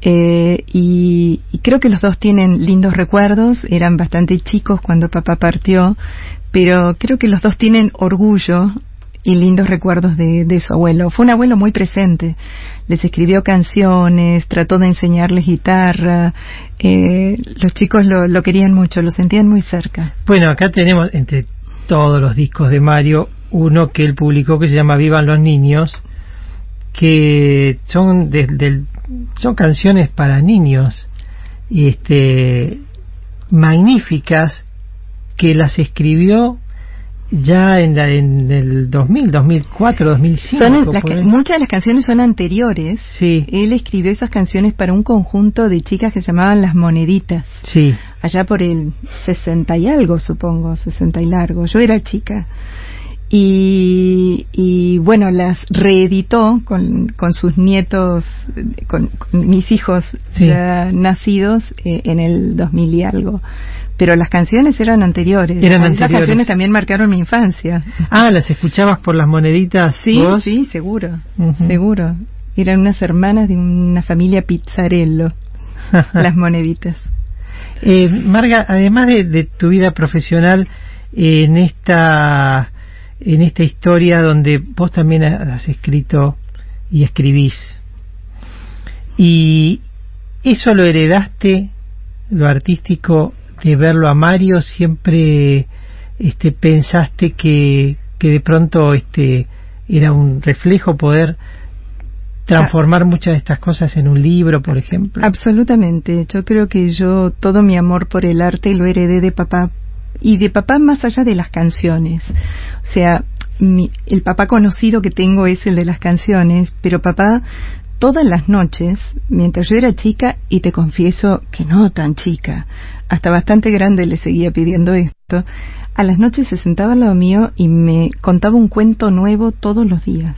Eh, y, y creo que los dos tienen lindos recuerdos. Eran bastante chicos cuando papá partió, pero creo que los dos tienen orgullo y lindos recuerdos de, de su abuelo. Fue un abuelo muy presente. Les escribió canciones, trató de enseñarles guitarra. Eh, los chicos lo, querían mucho, lo sentían muy cerca. Bueno, acá tenemos entre todos los discos de Mario uno que él publicó que se llama Vivan los niños, que son de- del- son canciones para niños y este magníficas que las escribió ya en, la, en el 2000, 2004, 2005. Son las muchas de las canciones son anteriores. Sí. Él escribió esas canciones para un conjunto de chicas que se llamaban Las Moneditas. Sí. Allá por el 60 y algo, supongo, 60 y largo. Yo era chica. Y, y bueno, las reeditó con, con sus nietos, con, con mis hijos Sí. ya nacidos eh, en el 2000 y algo. Pero las canciones eran anteriores. Eran anteriores. canciones también marcaron mi infancia. Ah, las escuchabas por las moneditas. Sí, vos? sí, seguro, seguro. Eran unas hermanas de una familia pizzarello, las moneditas. Eh, Marga, además de, de tu vida profesional eh, en esta en esta historia donde vos también has escrito y escribís y eso lo heredaste lo artístico de verlo a Mario siempre este pensaste que que de pronto este era un reflejo poder transformar muchas de estas cosas en un libro, por ejemplo. Absolutamente. Yo creo que yo todo mi amor por el arte lo heredé de papá y de papá más allá de las canciones. O sea, mi- el papá conocido que tengo es el de las canciones, pero papá todas las noches, mientras yo era chica, y te confieso que no tan chica, hasta bastante grande le seguía pidiendo esto, a las noches se sentaba al lado mío y me contaba un cuento nuevo todos los días.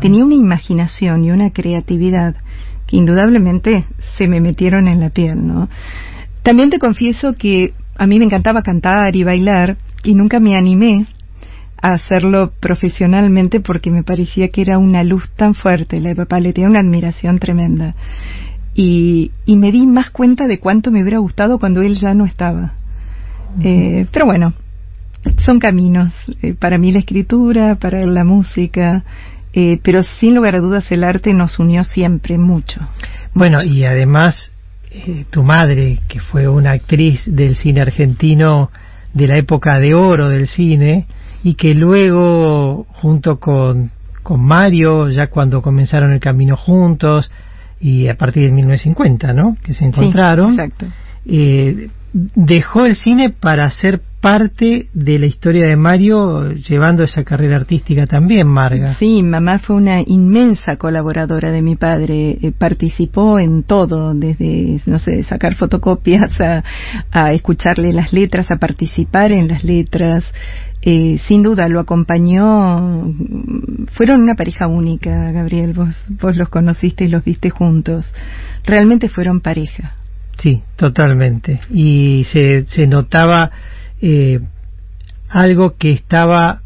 Tenía una imaginación y una creatividad que indudablemente se me metieron en la piel, ¿no? También te confieso que a mí me encantaba cantar y bailar y nunca me animé a hacerlo profesionalmente porque me parecía que era una luz tan fuerte. La de papá le tenía una admiración tremenda. Y, y me di más cuenta de cuánto me hubiera gustado cuando él ya no estaba. eh, pero bueno, son caminos. Eh, para mí la escritura, para la música, eh, pero sin lugar a dudas el arte nos unió siempre mucho. Bueno, y además eh, tu madre, que fue una actriz del cine argentino de la época de oro del cine, y que luego, junto con, con Mario, ya cuando comenzaron el camino juntos, y a partir de 1950, ¿no? Que se encontraron. Sí, exacto. Eh, dejó el cine para ser parte de la historia de Mario, llevando esa carrera artística también, Marga. Sí, mamá fue una inmensa colaboradora de mi padre. Eh, participó en todo, desde, no sé, sacar fotocopias a, a escucharle las letras, a participar en las letras. Eh, sin duda lo acompañó. Fueron una pareja única, Gabriel. Vos, vos los conociste y los viste juntos. Realmente fueron pareja. Sí, totalmente. Y se, se notaba eh, algo que estaba,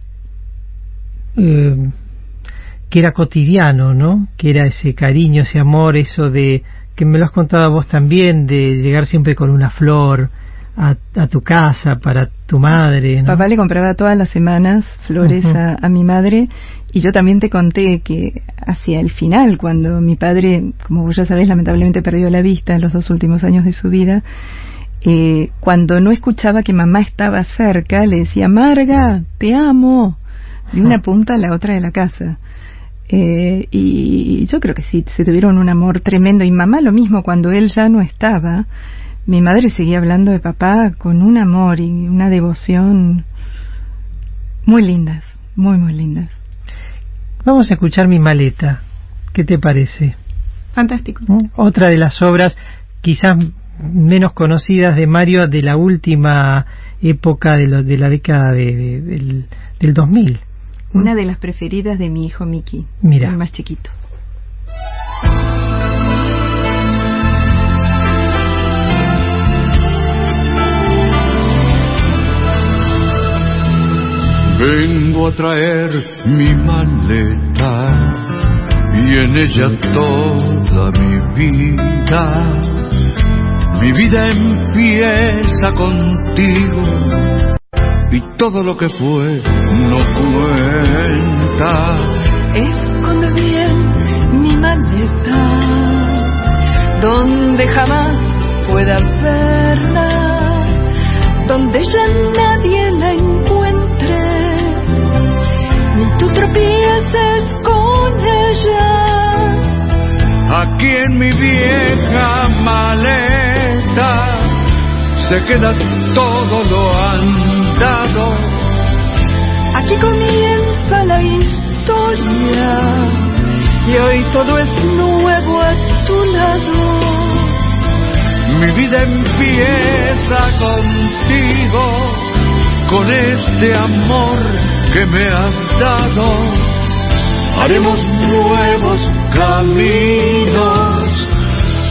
eh, que era cotidiano, ¿no? Que era ese cariño, ese amor, eso de, que me lo has contado vos también, de llegar siempre con una flor a, a tu casa para tu madre. ¿no? Papá le compraba todas las semanas flores a, a mi madre y yo también te conté que hacia el final, cuando mi padre, como vos ya sabés, lamentablemente perdió la vista en los dos últimos años de su vida, eh, cuando no escuchaba que mamá estaba cerca, le decía, Marga, te amo, de una punta a la otra de la casa. Eh, y yo creo que sí, se tuvieron un amor tremendo. Y mamá lo mismo, cuando él ya no estaba, mi madre seguía hablando de papá con un amor y una devoción muy lindas, muy, muy lindas. Vamos a escuchar mi maleta. ¿Qué te parece? Fantástico. Otra de las obras quizás menos conocidas de Mario de la última época de, lo- de la década de- de- del, del 2000. Una de las preferidas de mi hijo Miki, Mira. el más chiquito. Vengo a traer mi maleta y en ella toda mi vida. Mi vida empieza contigo y todo lo que fue no cuenta. Esconde bien mi maleta, donde jamás pueda verla, donde ya nadie tropieces con ella. Aquí en mi vieja maleta se queda todo lo andado. Aquí comienza la historia y hoy todo es nuevo a tu lado. Mi vida empieza contigo, con este amor que me has dado. Haremos nuevos caminos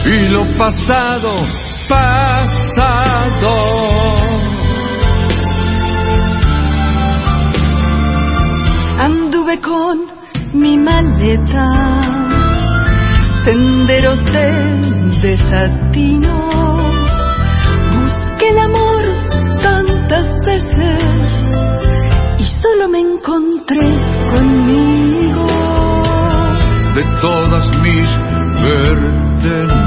y lo pasado, pasado. Anduve con mi maleta, senderos de desatino. Busqué el amor tantas veces encontré conmigo. de todas mis pertenencias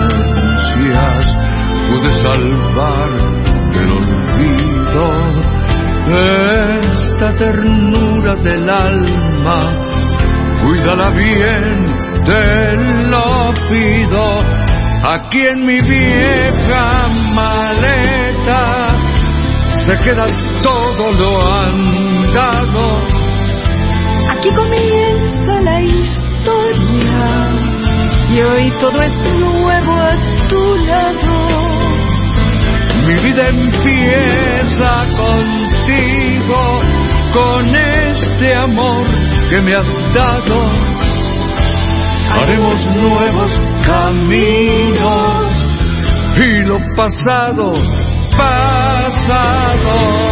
pude salvar del olvido esta ternura del alma cuídala bien te lo pido aquí en mi vieja maleta se queda todo lo andado Aquí comienza la historia y hoy todo es nuevo a tu lado. Mi vida empieza contigo, con este amor que me has dado. Haremos nuevos caminos y lo pasado, pasado.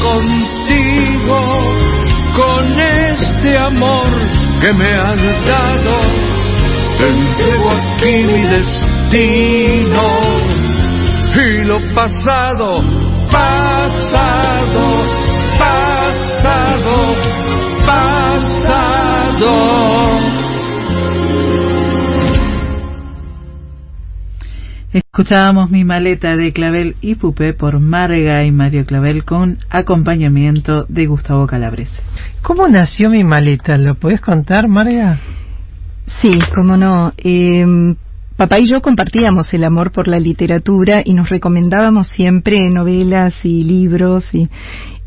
Contigo, con este amor que me has dado. Te entrego aquí mi destino y lo pasado, pasado, pasado, pasado. Escuchábamos Mi maleta de Clavel y Pupé por Marga y Mario Clavel con acompañamiento de Gustavo Calabrese. ¿Cómo nació mi maleta? ¿Lo podés contar, Marga? Sí, cómo no. Eh, papá y yo compartíamos el amor por la literatura y nos recomendábamos siempre novelas y libros y,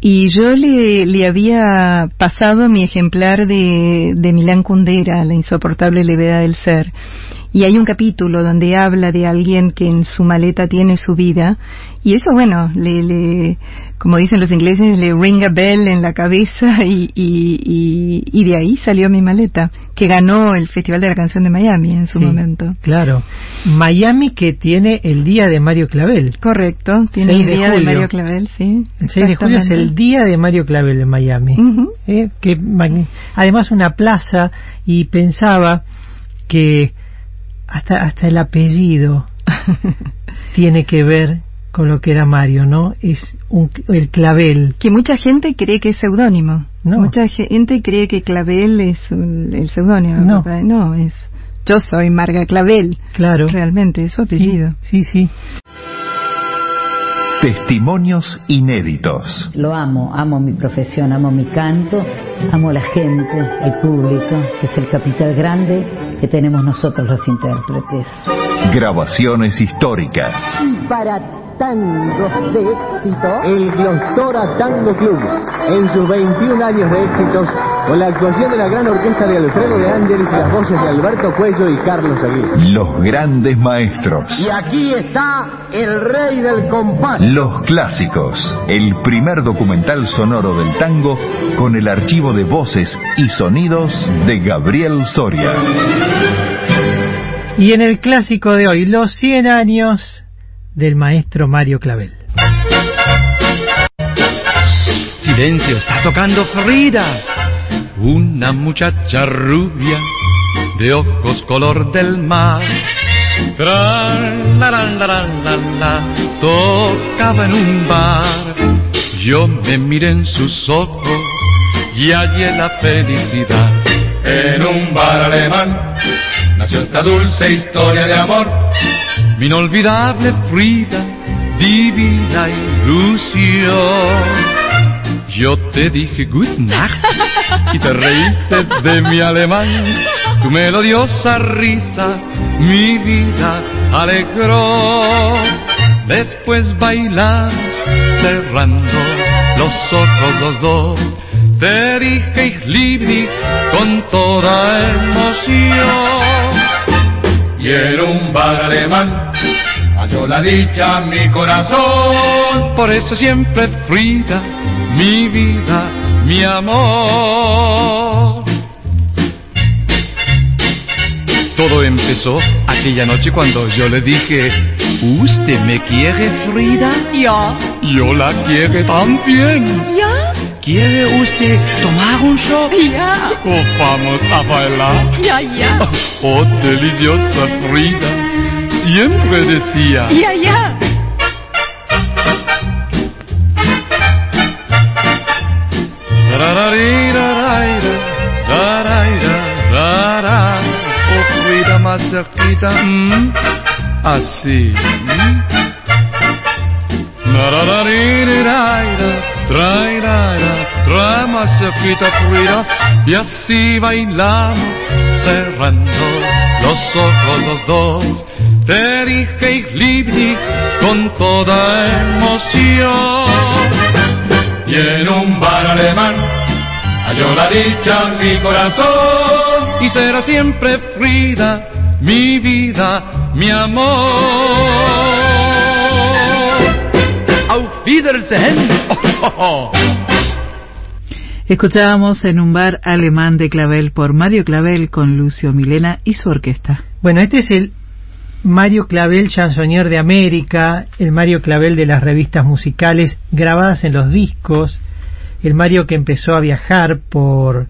y yo le, le había pasado mi ejemplar de, de Milán Kundera, La insoportable levedad del ser. Y hay un capítulo donde habla de alguien que en su maleta tiene su vida y eso, bueno, le, le como dicen los ingleses, le ring a bell en la cabeza y, y, y, y de ahí salió mi maleta, que ganó el Festival de la Canción de Miami en su Sí, momento. Claro. Miami que tiene el día de Mario Clavel. Correcto, tiene 6 el día de. Mario Clavel, sí. El 6 de julio es el día de Mario Clavel en Miami. Eh, que magni- además una plaza y pensaba que hasta hasta el apellido tiene que ver con lo que era Mario, ¿no? Es un, el clavel. Que mucha gente cree que es seudónimo. No. Mucha gente cree que Clavel es un- el seudónimo. No. papá. No, es. Yo soy Marga Clavel. Claro. Realmente, es su apellido. Sí, sí. Testimonios inéditos. Lo amo, amo mi profesión, amo mi canto, amo la gente, el público, que es el capital grande que tenemos nosotros los intérpretes. Grabaciones históricas. Y para tangos de éxito, el Glostora Tango Club, en sus 21 años de éxitos, con la actuación de la gran orquesta de Alfredo de Ángeles y las voces de Alberto Cuello y Carlos Aguirre. Los grandes maestros. Y aquí está el rey del compás. Los clásicos. El primer documental sonoro del tango con el archivo de voces y sonidos de Gabriel Soria. Y en el clásico de hoy, los 100 años del maestro Mario Clavel. Silencio, está tocando Frida. Una muchacha rubia de ojos color del mar. Tran, laran, lan, la, tocaba en un bar. Yo me miré en sus ojos y hallé la felicidad. En un bar alemán nació esta dulce historia de amor. Mi inolvidable Frida, divina ilusión. Yo te dije good night y te reíste de mi alemán. Tu melodiosa risa mi vida alegró. Después bailamos cerrando los ojos los dos. Te dije ich con toda emoción. Y en un bar alemán halló la dicha mi corazón. Por eso siempre Frida, mi vida, mi amor. Todo empezó aquella noche cuando yo le dije, ¿usted me quiere, Frida? Ya. Yo la quiere también. Ya. ¿Quiere usted tomar un shot? Ya. ¿O vamos a bailar? Ya, ya. Oh, deliciosa Frida, siempre decía. Ya, ya. Más cerquita, mm, así. más cerquita fluirá y así bailamos cerrando los ojos los dos. Te dije y con toda emoción y en un bar alemán halló la dicha mi corazón y será siempre Frida mi vida, mi amor. Escuchábamos en un bar alemán de Clavel por Mario Clavel con Lucio Milena y su orquesta. Bueno, este es el Mario Clavel chansonnier de América, el Mario Clavel de las revistas musicales grabadas en los discos, el Mario que empezó a viajar por,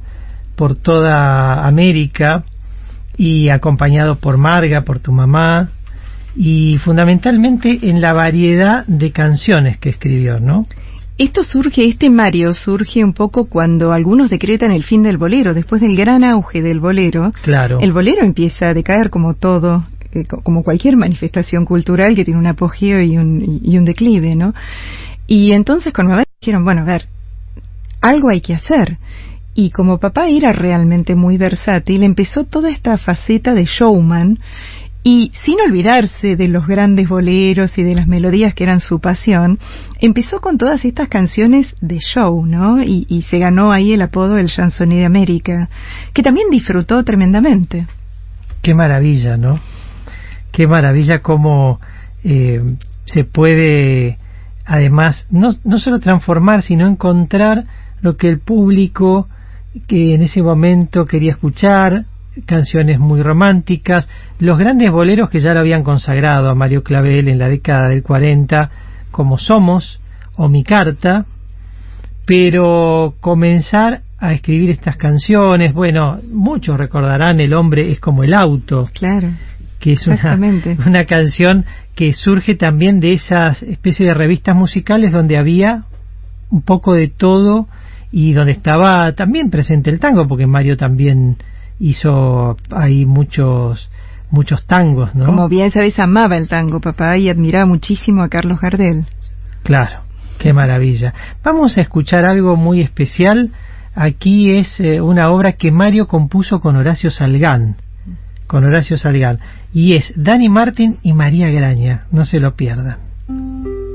por toda América y acompañado por Marga, por tu mamá, y fundamentalmente en la variedad de canciones que escribió, ¿no? Esto surge, este Mario surge un poco cuando algunos decretan el fin del bolero, después del gran auge del bolero. Claro. El bolero empieza a decaer como todo, eh, como cualquier manifestación cultural que tiene un apogeo y un, y un declive, ¿no? Y entonces con mamá dijeron, bueno, a ver, algo hay que hacer. Y como papá era realmente muy versátil, empezó toda esta faceta de showman y sin olvidarse de los grandes boleros y de las melodías que eran su pasión, empezó con todas estas canciones de show, ¿no? Y, se ganó ahí el apodo del Chansoné de América, que también disfrutó tremendamente. Qué maravilla, ¿no? Qué maravilla cómo eh, se puede, además, no solo transformar, sino encontrar lo que el público que en ese momento quería escuchar, canciones muy románticas, los grandes boleros que ya lo habían consagrado a Mario Clavel en la década del 40, como Somos o Mi Carta, pero comenzar a escribir estas canciones, bueno, muchos recordarán El hombre es como el auto, claro, que es una, una canción que surge también de esas especies de revistas musicales donde había un poco de todo y donde estaba también presente el tango, porque Mario también hizo ahí muchos muchos tangos, ¿no? Como bien sabes, amaba el tango, papá, y admiraba muchísimo a Carlos Gardel. Claro, qué maravilla. Vamos a escuchar algo muy especial. Aquí es eh, una obra que Mario compuso con Horacio Salgán, con Horacio Salgán, y es Dani Martín y María Graña, no se lo pierdan.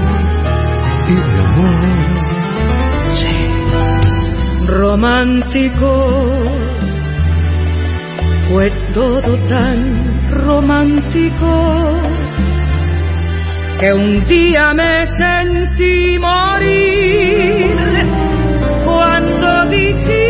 y de amor. Romántico, fue todo tan romántico que un día me sentí morir cuando dijiste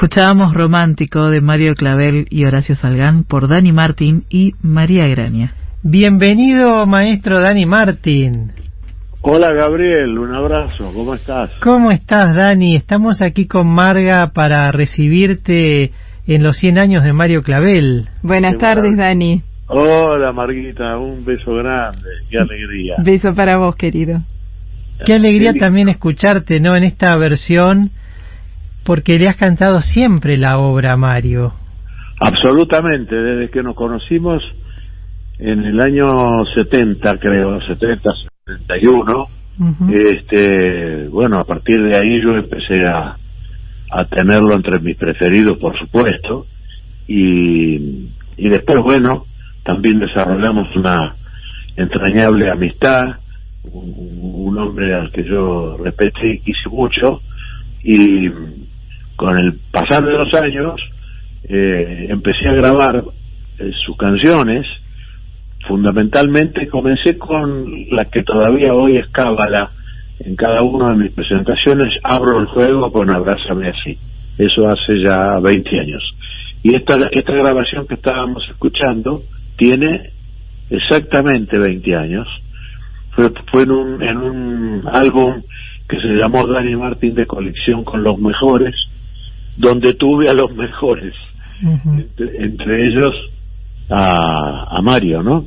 Escuchábamos Romántico de Mario Clavel y Horacio Salgán por Dani Martín y María Graña. Bienvenido, maestro Dani Martín. Hola Gabriel, un abrazo, ¿cómo estás? ¿Cómo estás, Dani? Estamos aquí con Marga para recibirte en los 100 años de Mario Clavel. Buenas Qué tardes, maravilla. Dani. Hola Marguita, un beso grande, qué alegría. Beso para vos, querido. Qué alegría Qué también escucharte, ¿no? En esta versión, porque le has cantado siempre la obra Mario. Absolutamente, desde que nos conocimos en el año 70, creo, 70, 71, este, bueno, a partir de ahí yo empecé a, a tenerlo entre mis preferidos, por supuesto, y, y después, bueno, también desarrollamos una entrañable amistad, un, un hombre al que yo respeté y quise mucho, y con el pasar de los años eh, empecé a grabar eh, sus canciones, fundamentalmente comencé con la que todavía hoy es cábala en cada una de mis presentaciones, abro el juego con Abrázame así. Eso hace ya 20 años. Y esta, esta grabación que estábamos escuchando tiene exactamente 20 años. Fue, fue en, un, en un álbum que se llamó Dani Martín de colección con los mejores, donde tuve a los mejores, entre, entre ellos a, a Mario, ¿no?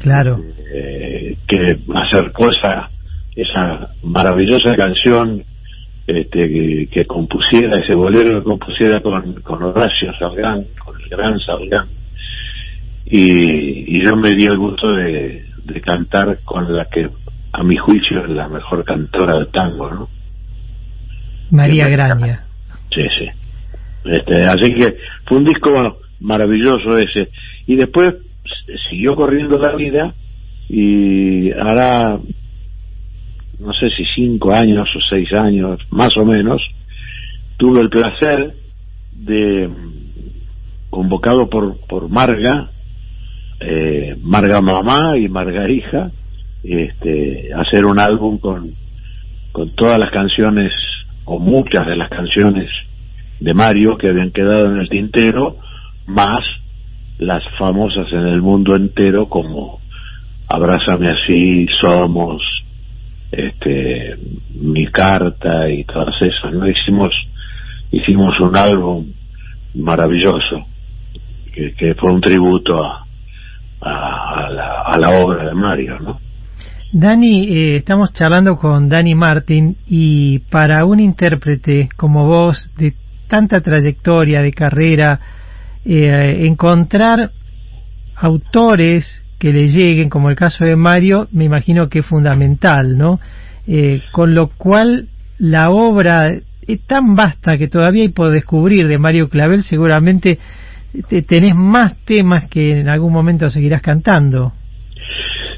Claro. Eh, que acercó esa, esa maravillosa canción este, que, que compusiera, ese bolero que compusiera con, con Horacio Salgán, con el gran Salgán. Y, y yo me di el gusto de, de cantar con la que, a mi juicio, es la mejor cantora de tango, ¿no? María Graña. Sí, sí. Este, así que fue un disco maravilloso ese. Y después siguió corriendo la vida y hará, no sé si cinco años o seis años, más o menos, tuve el placer de, convocado por, por Marga, eh, Marga Mamá y Marga Hija, este, hacer un álbum con, con todas las canciones, o muchas de las canciones de Mario que habían quedado en el tintero, más las famosas en el mundo entero como Abrázame así, Somos, este, Mi carta y todas esas, ¿no? Hicimos, hicimos un álbum maravilloso que, fue un tributo a, a, a la, a la obra de Mario, ¿no? Dani, eh, estamos charlando con Dani Martin y para un intérprete como vos, de tanta trayectoria de carrera, eh, encontrar autores que le lleguen, como el caso de Mario, me imagino que es fundamental, ¿no? Eh, con lo cual la obra es tan vasta que todavía hay por descubrir de Mario Clavel, seguramente te- tenés más temas que en algún momento seguirás cantando.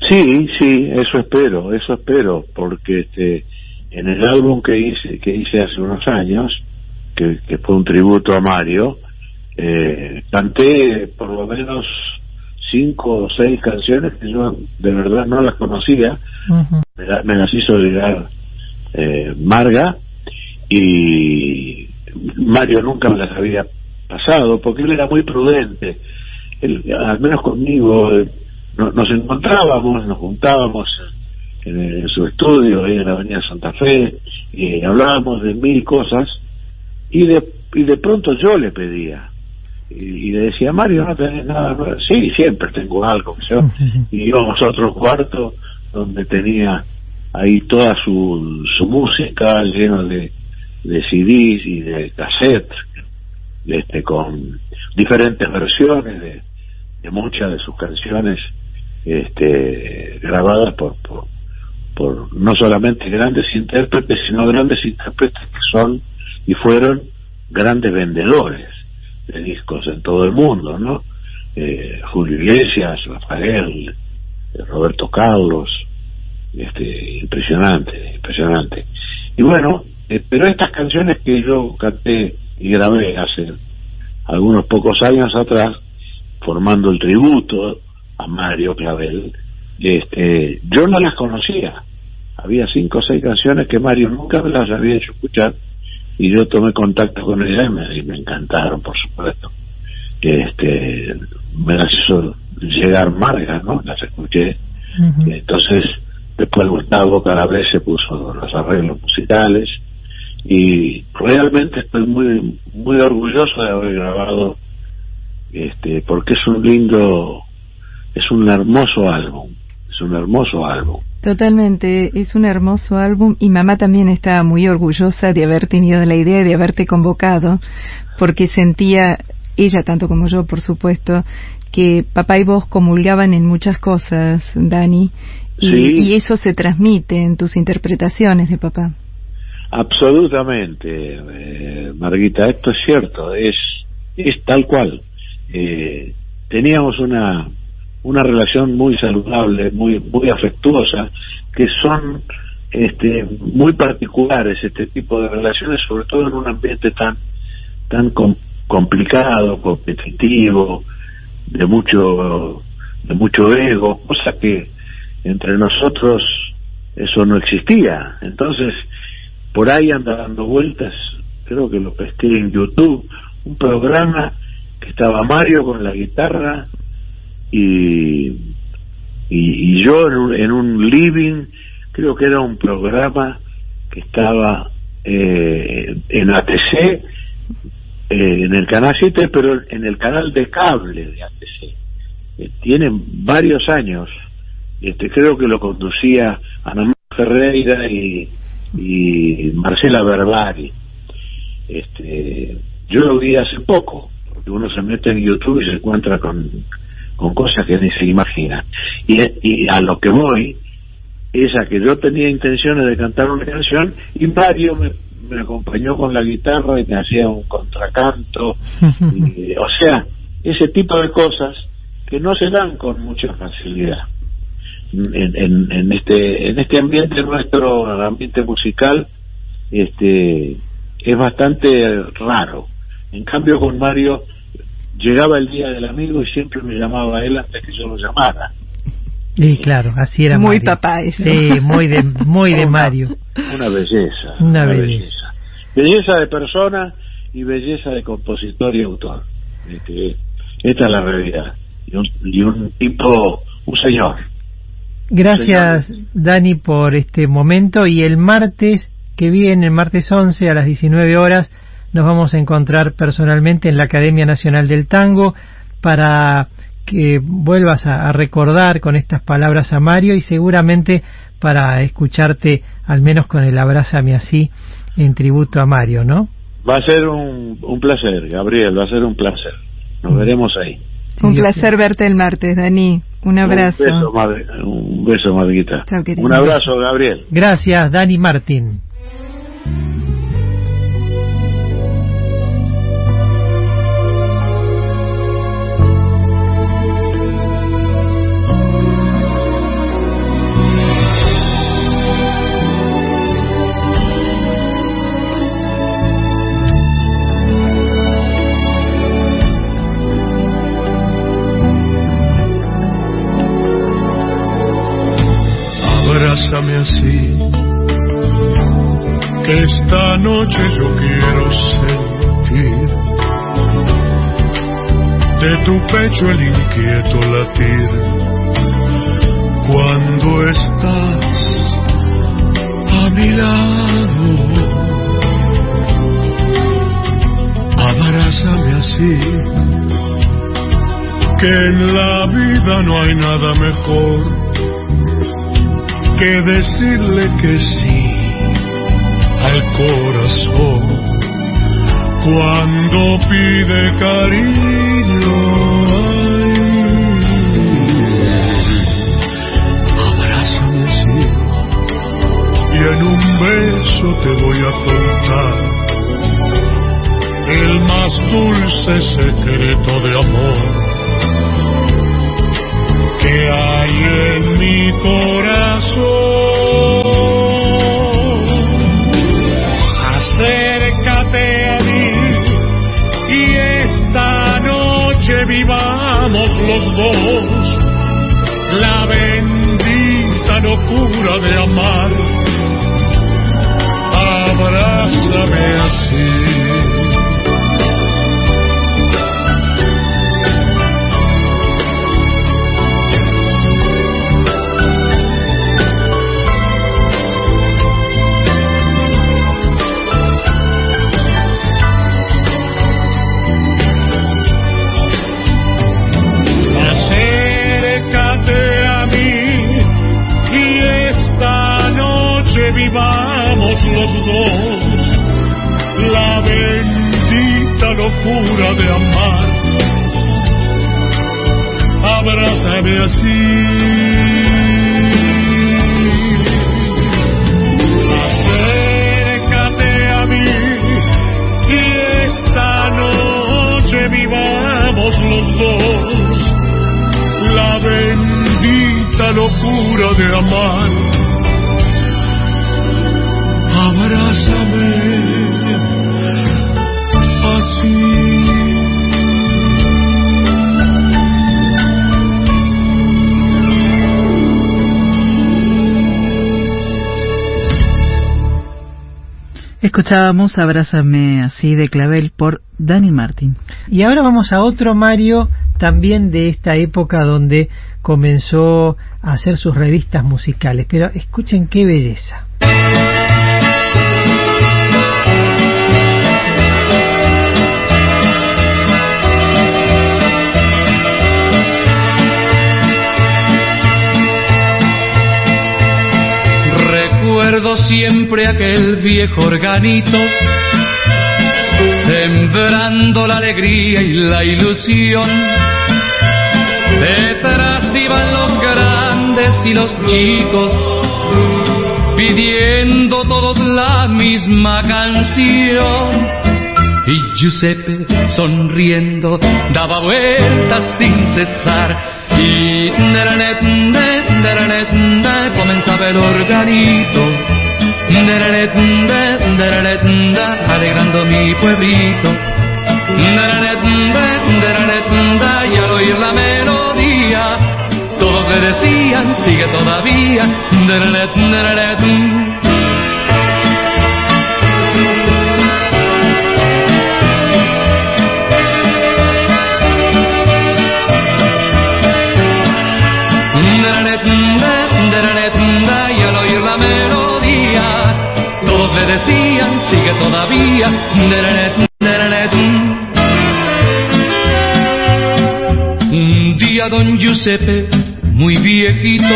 Sí, sí, eso espero, eso espero, porque este, en el álbum que hice, que hice hace unos años, que, que fue un tributo a Mario, eh, canté por lo menos cinco o seis canciones que yo de verdad no las conocía, me, la- me las hizo llegar eh, Marga y Mario nunca me las había pasado porque él era muy prudente, él, al menos conmigo, eh, no- nos encontrábamos, nos juntábamos en, en su estudio ahí en la Avenida Santa Fe y hablábamos de mil cosas y de, y de pronto yo le pedía y, y le decía Mario no tenés nada nuevo?". sí siempre tengo algo yo y íbamos a otro cuarto donde tenía ahí toda su, su música lleno de, de CDs y de cassettes, este, con diferentes versiones de, de muchas de sus canciones este, grabadas por, por, por no solamente grandes intérpretes, sino grandes intérpretes que son y fueron grandes vendedores de discos en todo el mundo, ¿no? Eh, Julio Iglesias, Rafael, eh, Roberto Carlos, este, impresionante, impresionante. Y bueno, eh, pero estas canciones que yo canté y grabé hace algunos pocos años atrás, formando el tributo a Mario Clavel, este, yo no las conocía. Había cinco o seis canciones que Mario nunca me las había hecho escuchar y yo tomé contacto con ella y me, encantaron, por supuesto. Este, me las hizo llegar Marga, ¿no? Las escuché. Entonces, después Gustavo vez se puso los arreglos musicales y realmente estoy muy muy orgulloso de haber grabado este porque es un lindo es un hermoso álbum es un hermoso álbum Totalmente, es un hermoso álbum y mamá también está muy orgullosa de haber tenido la idea de haberte convocado porque sentía, ella tanto como yo por supuesto, que papá y vos comulgaban en muchas cosas, Dani, y, eso se transmite en tus interpretaciones de papá. Absolutamente, eh, Marguita, esto es cierto, es, es tal cual. Eh, teníamos una una relación muy saludable, muy muy afectuosa, que son este, muy particulares este tipo de relaciones, sobre todo en un ambiente tan tan complicado, competitivo, de mucho de mucho ego, cosa que entre nosotros eso no existía. Entonces, por ahí anda dando vueltas, creo que lo pesqué en YouTube, un programa que estaba Mario con la guitarra y, y, yo en un, living, creo que era un programa que estaba eh, en ATC, eh, en el canal 7, pero en el canal de cable de ATC. Eh, tiene varios años, este creo que lo conducía Ana Ferreira y, y Marcela Verbari. Este, yo lo vi hace poco, porque uno se mete en YouTube y se encuentra con con cosas que ni se imagina. Y, a lo que voy es a que yo tenía intenciones de cantar una canción y Mario me, acompañó con la guitarra y me hacía un contracanto. o sea, ese tipo de cosas que no se dan con mucha facilidad. En, en, este en este ambiente nuestro ambiente musical este es bastante raro en cambio con Mario llegaba el día del amigo y siempre me llamaba a él antes que yo lo llamara. Y claro, así era muy papá eso. Sí, muy de, muy de Mario. Una belleza. Una, belleza. belleza. de persona y belleza de compositor y autor. Este, esta es la realidad. Y un, y un tipo, un señor. Gracias, Dani, por este momento. Y el martes que viene, el martes 11 a las 19 horas, nos vamos a encontrar personalmente en la Academia Nacional del Tango para que vuelvas a, recordar con estas palabras a Mario y seguramente para escucharte al menos con el abrázame así en tributo a Mario, ¿no? Va a ser un, un placer, Gabriel, va a ser un placer. Nos veremos ahí. un placer verte el martes, Dani. Un abrazo. Un beso, un Marguita. un abrazo, Gabriel. Gracias, Dani Martín. Noche yo quiero sentir de tu pecho el inquieto latir cuando estás a mi lado. Abrázame así, que en la vida no hay nada mejor que decirle que sí al corazón cuando pide cariño. Abrázame, cielo, y en un beso te voy a contar el más dulce secreto de amor que hay en mi corazón. La bendita locura de amar. Locura de amar. Abrázame así. Acércate a mí y esta noche vivamos los dos la bendita locura de amar abrázame Escuchábamos Abrázame así de Clavel por Dani Martín. Y ahora vamos a otro Mario también de esta época donde comenzó a hacer sus revistas musicales. Pero escuchen qué belleza. Siempre aquel viejo organito, sembrando la alegría y la ilusión. Detrás iban los grandes y los chicos, pidiendo todos la misma canción. Y Giuseppe, sonriendo, daba vueltas sin cesar y comenzaba el organito alegrando mi pueblito. Y al oír la melodía todos le decían sigue todavía le decían sigue todavía un día don Giuseppe muy viejito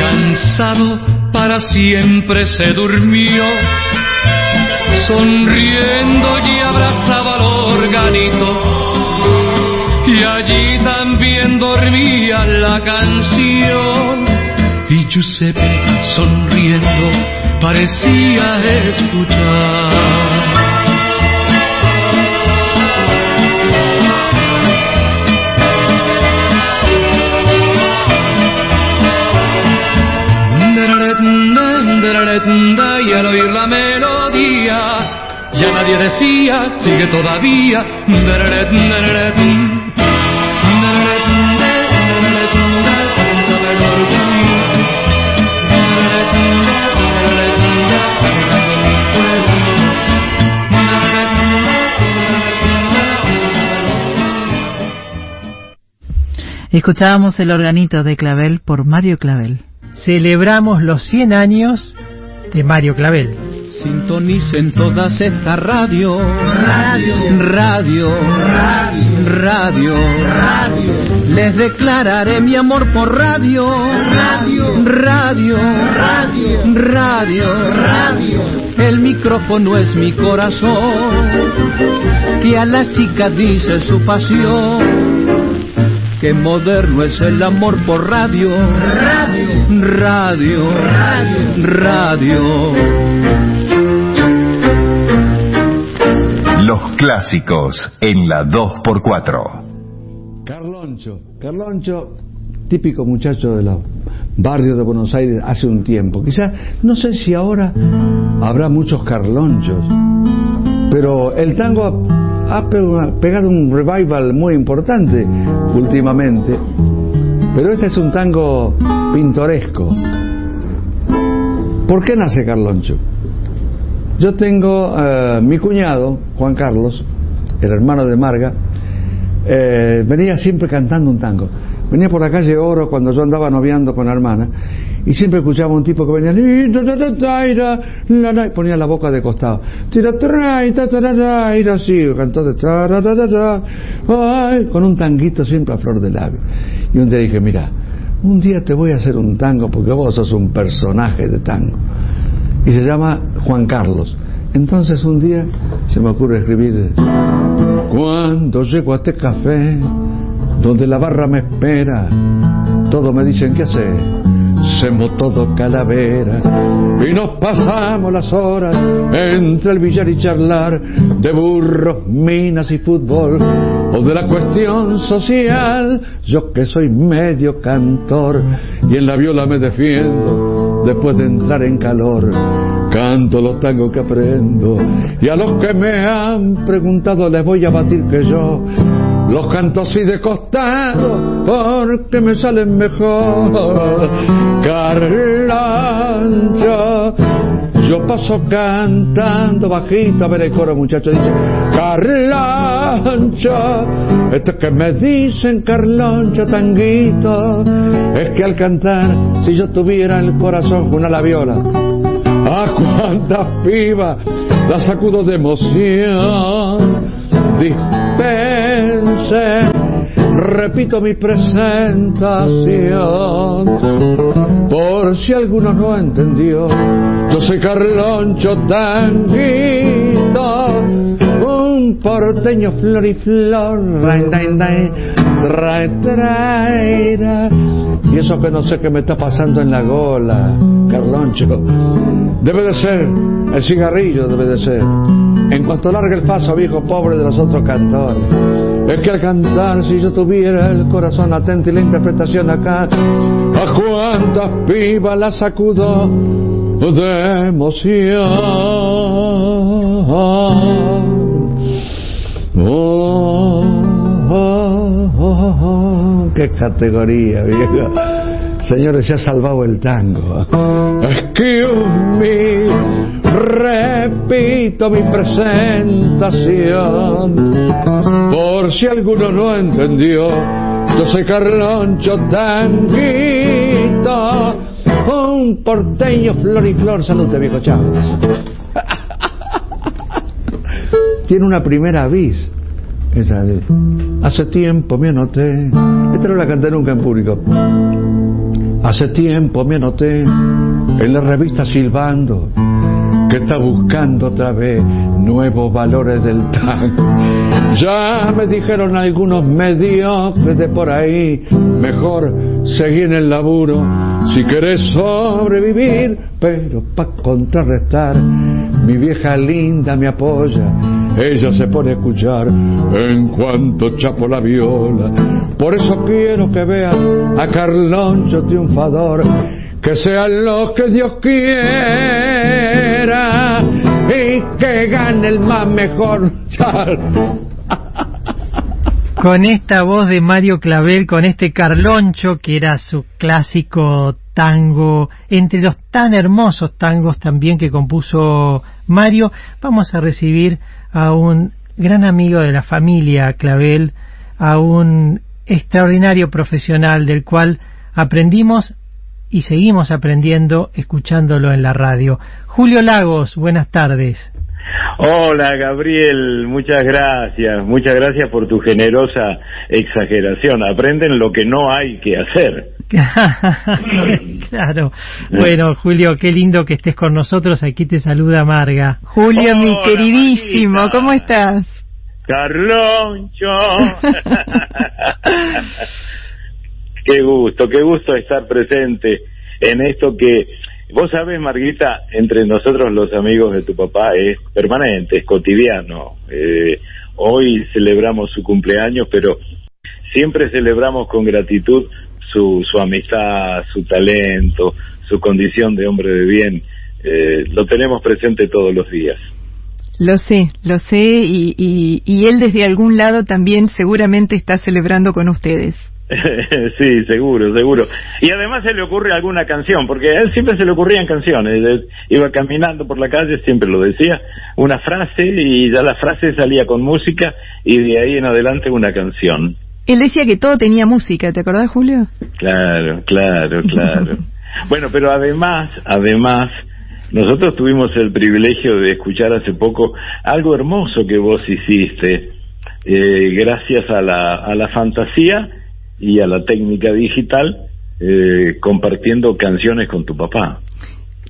cansado para siempre se durmió sonriendo y abrazaba al organito. Y allí también dormía la canción. Y Giuseppe sonriendo parecía escuchar. Y al oír la melodía, ya nadie decía, sigue todavía. Escuchábamos el organito de Clavel por Mario Clavel. Celebramos los 100 años de Mario Clavel. Sintonicen todas estas radio, radio, radio, radio, radio, Les declararé mi amor por radio. Radio. Radio. Radio. Radio. Radio. El micrófono es mi corazón. Que a la chica dice su pasión. Qué moderno es el amor por radio. Radio. Radio. Radio. Los clásicos en la 2x4. Carloncho. Carloncho, típico muchacho de los barrios de Buenos Aires hace un tiempo. Quizás, no sé si ahora habrá muchos carlonchos, pero el tango ha pegado un revival muy importante últimamente. Pero este es un tango pintoresco. ¿Por qué nace Carloncho? Yo tengo eh, mi cuñado, Juan Carlos, el hermano de Marga, eh, venía siempre cantando un tango. Venía por la calle Oro cuando yo andaba noviando con la hermana y siempre escuchaba un tipo que venía y ponía la boca de costado. Así, de con un tanguito siempre a flor de labio. Y un día dije, mira, un día te voy a hacer un tango porque vos sos un personaje de tango. Y se llama Juan Carlos. Entonces un día se me ocurre escribir, cuando llego a este café, donde la barra me espera, todos me dicen qué hacer, somos todo calavera, y nos pasamos las horas entre el billar y charlar de burros, minas y fútbol, o de la cuestión social, yo que soy medio cantor, y en la viola me defiendo, después de entrar en calor. Canto los tangos que aprendo y a los que me han preguntado les voy a batir que yo los canto así de costado porque me salen mejor. Carlancha, yo paso cantando bajito, a ver el coro muchacho dice, Carlancha, esto que me dicen Carlancha tanguito, es que al cantar, si yo tuviera el corazón una viola, a cuántas pibas la sacudo de emoción. Repito mi presentación. Por si alguno no entendió, yo soy Carloncho Tanguito, un porteño flor y flor. Y eso que no sé qué me está pasando en la gola, Carloncho. Debe de ser, el cigarrillo debe de ser. En cuanto larga el paso, viejo pobre de los otros cantores. Es que al cantar, si yo tuviera el corazón atento y la interpretación acá, a cuántas pibas la sacudo de emoción. Oh, oh, oh, qué categoría, viejo. Señores, se ha salvado el tango. Excuse me, repito mi presentación. Por si alguno no entendió, yo soy Carloncho Tanguito, un porteño flor y flor. Salute, viejo Chávez. Tiene una primera bis. Esa de, hace tiempo me anoté. Esta no la canté nunca en público. Hace tiempo me anoté en la revista Silbando que está buscando otra vez nuevos valores del tango. Ya me dijeron algunos mediocres de por ahí, mejor seguir en el laburo si querés sobrevivir, pero para contrarrestar, mi vieja linda me apoya, ella se pone a escuchar en cuanto chapo la viola. Por eso quiero que vean a Carloncho triunfador, que sea lo que Dios quiera y que gane el más mejor. con esta voz de Mario Clavel, con este Carloncho, que era su clásico tango, entre los tan hermosos tangos también que compuso Mario, vamos a recibir a un gran amigo de la familia Clavel, a un extraordinario profesional del cual aprendimos y seguimos aprendiendo escuchándolo en la radio. Julio Lagos, buenas tardes. Hola Gabriel, muchas gracias, muchas gracias por tu generosa exageración. Aprenden lo que no hay que hacer. claro. Bueno, Julio, qué lindo que estés con nosotros. Aquí te saluda Marga. Julio, mi queridísimo, ¿cómo estás? Carloncho. qué gusto, qué gusto estar presente en esto que vos sabes, Marguita, entre nosotros los amigos de tu papá es permanente, es cotidiano. Eh, hoy celebramos su cumpleaños, pero siempre celebramos con gratitud su, su amistad, su talento, su condición de hombre de bien. Eh, lo tenemos presente todos los días. Lo sé, lo sé, y él desde algún lado también seguramente está celebrando con ustedes. sí, seguro, seguro. Y además se le ocurre alguna canción, porque a él siempre se le ocurrían canciones. Iba caminando por la calle, siempre lo decía, una frase y ya la frase salía con música y de ahí en adelante una canción. Él decía que todo tenía música, ¿te acordás, Julio? Claro, claro, claro. bueno, pero además, además, nosotros tuvimos el privilegio de escuchar hace poco algo hermoso que vos hiciste, eh, gracias a la, a la fantasía y a la técnica digital, eh, compartiendo canciones con tu papá.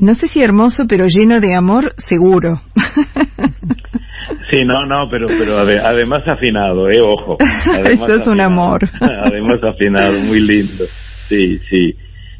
No sé si hermoso, pero lleno de amor, seguro. Sí, no, no, pero pero además afinado, eh, ojo. Eso es un amor. Además afinado, muy lindo. Sí, sí.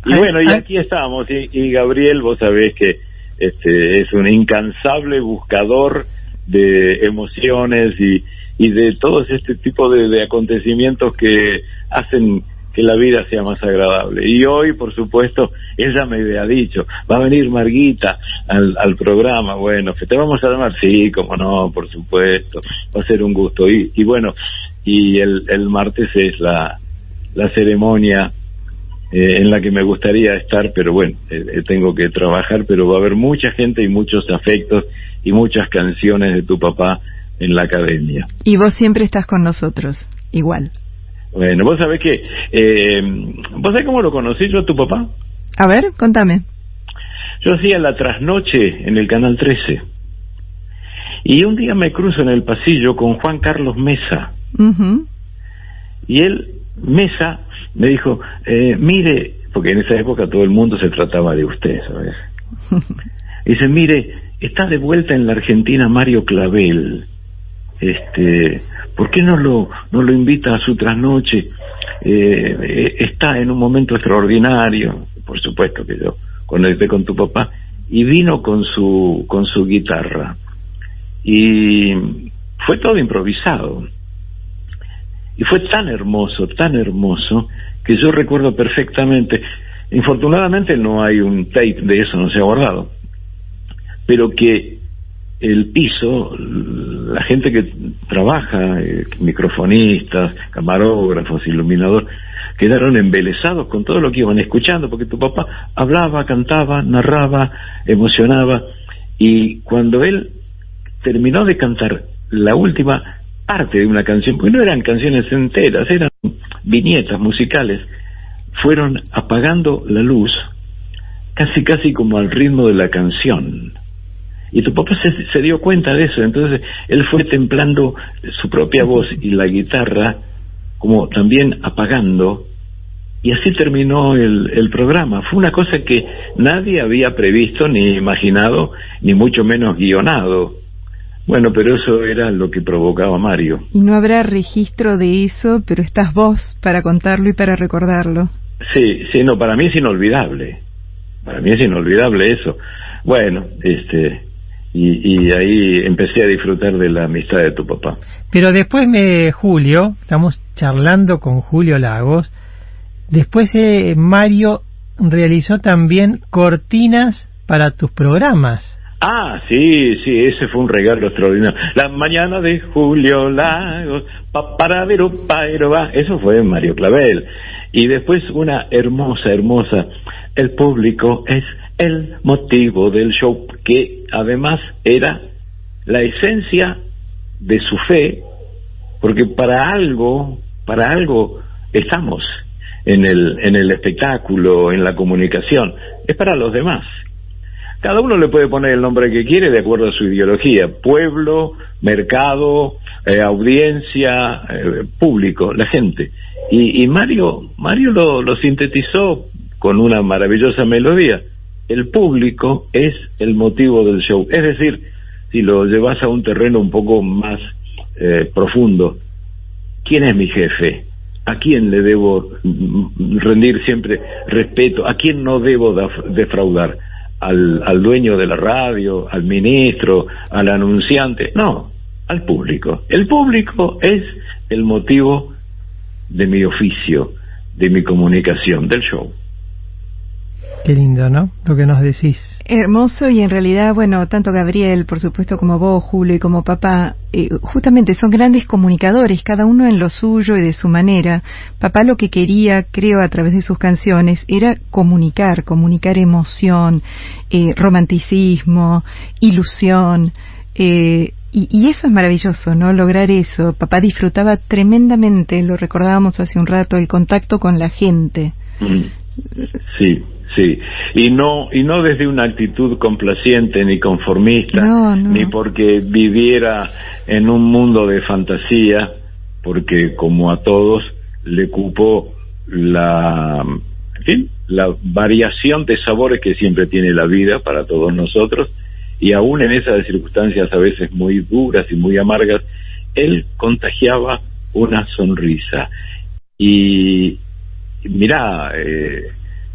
Y bueno, y aquí estamos. Y, y, Gabriel, vos sabés que este es un incansable buscador de emociones y, y de todos este tipo de, de acontecimientos que hacen que la vida sea más agradable. Y hoy, por supuesto, ella me había dicho, va a venir Marguita al, al programa, bueno, que te vamos a llamar, sí, como no, por supuesto, va a ser un gusto. Y, y bueno, y el, el martes es la, la ceremonia eh, en la que me gustaría estar, pero bueno, eh, eh, tengo que trabajar, pero va a haber mucha gente y muchos afectos y muchas canciones de tu papá en la academia. Y vos siempre estás con nosotros, igual. Bueno, vos sabés que, eh, ¿vos sabés cómo lo conocí yo a tu papá? A ver, contame. Yo hacía la trasnoche en el Canal 13. Y un día me cruzo en el pasillo con Juan Carlos Mesa. Y él, Mesa, me dijo, eh, mire, porque en esa época todo el mundo se trataba de usted, ¿sabes? Dice, mire, está de vuelta en la Argentina Mario Clavel este ¿por qué no lo invita a su trasnoche? Eh, está en un momento extraordinario, por supuesto que yo conecté con tu papá y vino con su con su guitarra y fue todo improvisado y fue tan hermoso, tan hermoso que yo recuerdo perfectamente. Infortunadamente no hay un tape de eso, no se ha guardado, pero que el piso, la gente que trabaja, eh, microfonistas, camarógrafos, iluminador, quedaron embelesados con todo lo que iban escuchando, porque tu papá hablaba, cantaba, narraba, emocionaba, y cuando él terminó de cantar la última parte de una canción, porque no eran canciones enteras, eran viñetas musicales, fueron apagando la luz casi casi como al ritmo de la canción y tu papá se, dio cuenta de eso, entonces él fue templando su propia voz y la guitarra, como también apagando, y así terminó el, el programa. Fue una cosa que nadie había previsto, ni imaginado, ni mucho menos guionado. Bueno, pero eso era lo que provocaba Mario. Y no habrá registro de eso, pero estás vos para contarlo y para recordarlo. Sí, sí, no, para mí es inolvidable. Para mí es inolvidable eso. Bueno, este, y, y, ahí empecé a disfrutar de la amistad de tu papá. Pero después me Julio, estamos charlando con Julio Lagos, después eh, Mario realizó también cortinas para tus programas. Ah, sí, sí, ese fue un regalo extraordinario. La mañana de Julio Lagos, para ver eso fue Mario Clavel. Y después una hermosa, hermosa, el público es el motivo del show, que además era la esencia de su fe, porque para algo, para algo estamos. en el, en el espectáculo, en la comunicación, es para los demás. Cada uno le puede poner el nombre que quiere de acuerdo a su ideología, pueblo, mercado, eh, audiencia, eh, público, la gente. Y, y Mario, Mario lo, lo sintetizó con una maravillosa melodía. El público es el motivo del show. Es decir, si lo llevas a un terreno un poco más eh, profundo, ¿quién es mi jefe? ¿A quién le debo rendir siempre respeto? ¿A quién no debo defraudar? ¿Al, al dueño de la radio? ¿Al ministro? ¿Al anunciante? No, al público. El público es el motivo de mi oficio, de mi comunicación, del show. Qué lindo, ¿no? Lo que nos decís. Hermoso y en realidad, bueno, tanto Gabriel, por supuesto, como vos, Julio, y como papá, eh, justamente son grandes comunicadores, cada uno en lo suyo y de su manera. Papá lo que quería, creo, a través de sus canciones, era comunicar, comunicar emoción, eh, romanticismo, ilusión. Eh, y, y, eso es maravilloso, ¿no? Lograr eso. Papá disfrutaba tremendamente, lo recordábamos hace un rato, el contacto con la gente. Sí, Sí, y no y no desde una actitud complaciente ni conformista, ni porque viviera en un mundo de fantasía, porque como a todos le cupo la en fin, la variación de sabores que siempre tiene la vida para todos nosotros. Y aún en esas circunstancias a veces muy duras y muy amargas, él contagiaba una sonrisa. Y mira, eh,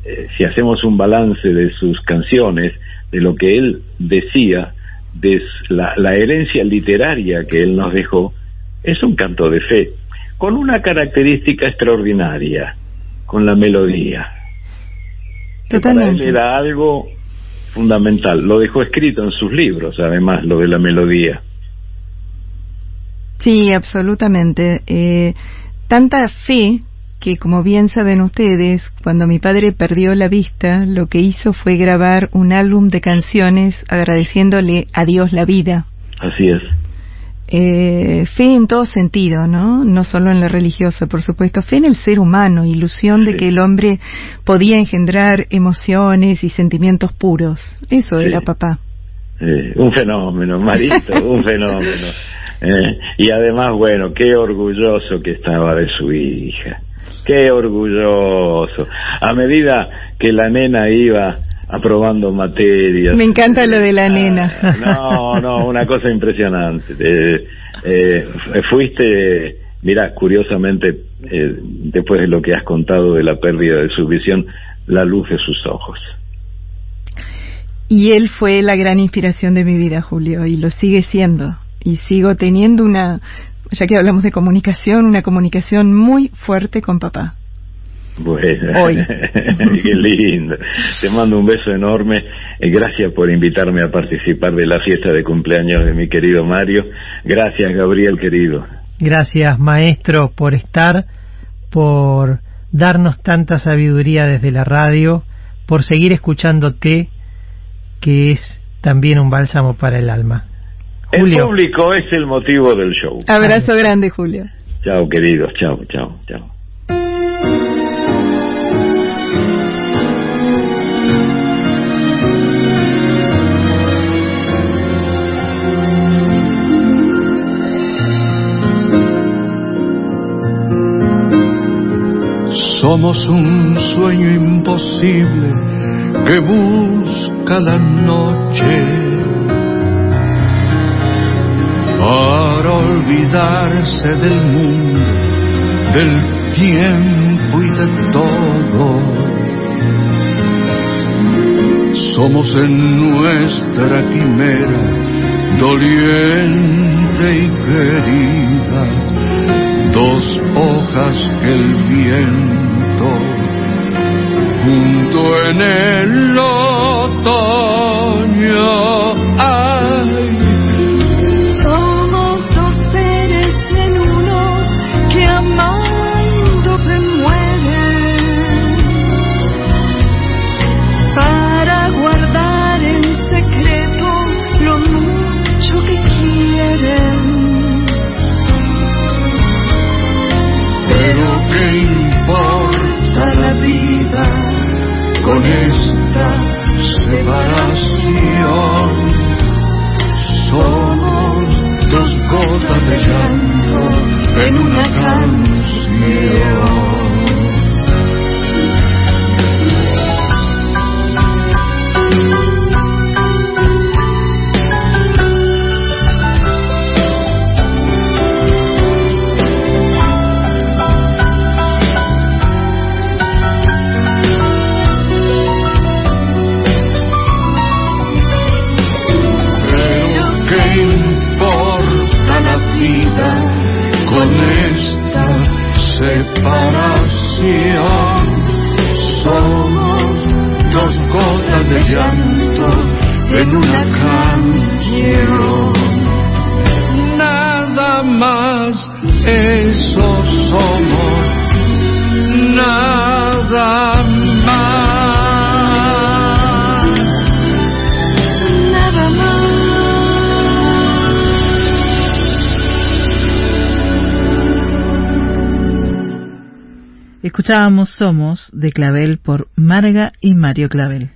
eh, si hacemos un balance de sus canciones, de lo que él decía, de la, la herencia literaria que él nos dejó, es un canto de fe, con una característica extraordinaria, con la melodía. Totalmente. para él era algo fundamental. Lo dejó escrito en sus libros, además, lo de la melodía. Sí, absolutamente. Eh, tanta fe que, como bien saben ustedes, cuando mi padre perdió la vista, lo que hizo fue grabar un álbum de canciones agradeciéndole a Dios la vida. Así es. Eh, fe en todo sentido, ¿no? No solo en la religiosa, por supuesto. Fe en el ser humano, ilusión de que el hombre podía engendrar emociones y sentimientos puros. Eso era papá. Eh, un fenómeno, Marito, un fenómeno. Eh, y además, bueno, qué orgulloso que estaba de su hija. Qué orgulloso. A medida que la nena iba aprobando materias. Me encanta lo de la ah, nena. No, no, una cosa impresionante. Eh, eh, fuiste, mira, curiosamente, eh, después de lo que has contado de la pérdida de su visión, la luz de sus ojos. Y él fue la gran inspiración de mi vida, Julio, y lo sigue siendo. Y sigo teniendo una ya que hablamos de comunicación, una comunicación muy fuerte con papá. Bueno, Hoy. qué lindo. Te mando un beso enorme. y Gracias por invitarme a participar de la fiesta de cumpleaños de mi querido Mario. Gracias, Gabriel, querido. Gracias, maestro, por estar, por darnos tanta sabiduría desde la radio, por seguir escuchándote, que es también un bálsamo para el alma. El público es el motivo del show. Abrazo grande, Julio. Chao, queridos. Chao, chao, chao. Somos un sueño imposible que busca la noche para olvidarse del mundo, del tiempo y de todo. Somos en nuestra quimera doliente y querida, dos hojas que el viento junto en el otoño. vida con Escuchábamos Somos de Clavel por Marga y Mario Clavel.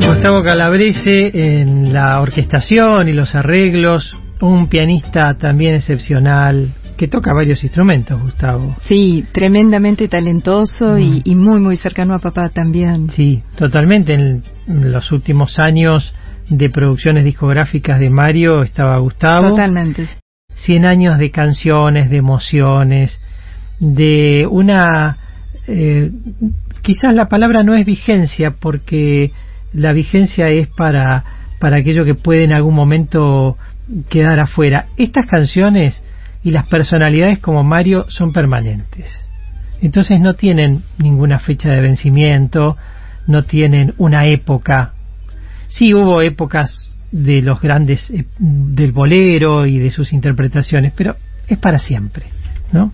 Gustavo Calabrese en la orquestación y los arreglos, un pianista también excepcional que toca varios instrumentos, Gustavo. Sí, tremendamente talentoso y, y muy, muy cercano a papá también. Sí, totalmente. En los últimos años de producciones discográficas de Mario estaba Gustavo. Totalmente. Cien años de canciones, de emociones, de una... eh, quizás la palabra no es vigencia, porque la vigencia es para, para aquello que puede en algún momento quedar afuera. Estas canciones y las personalidades como Mario son permanentes. Entonces no tienen ninguna fecha de vencimiento, no tienen una época. Sí hubo épocas de los grandes eh, del bolero y de sus interpretaciones, pero es para siempre, ¿no?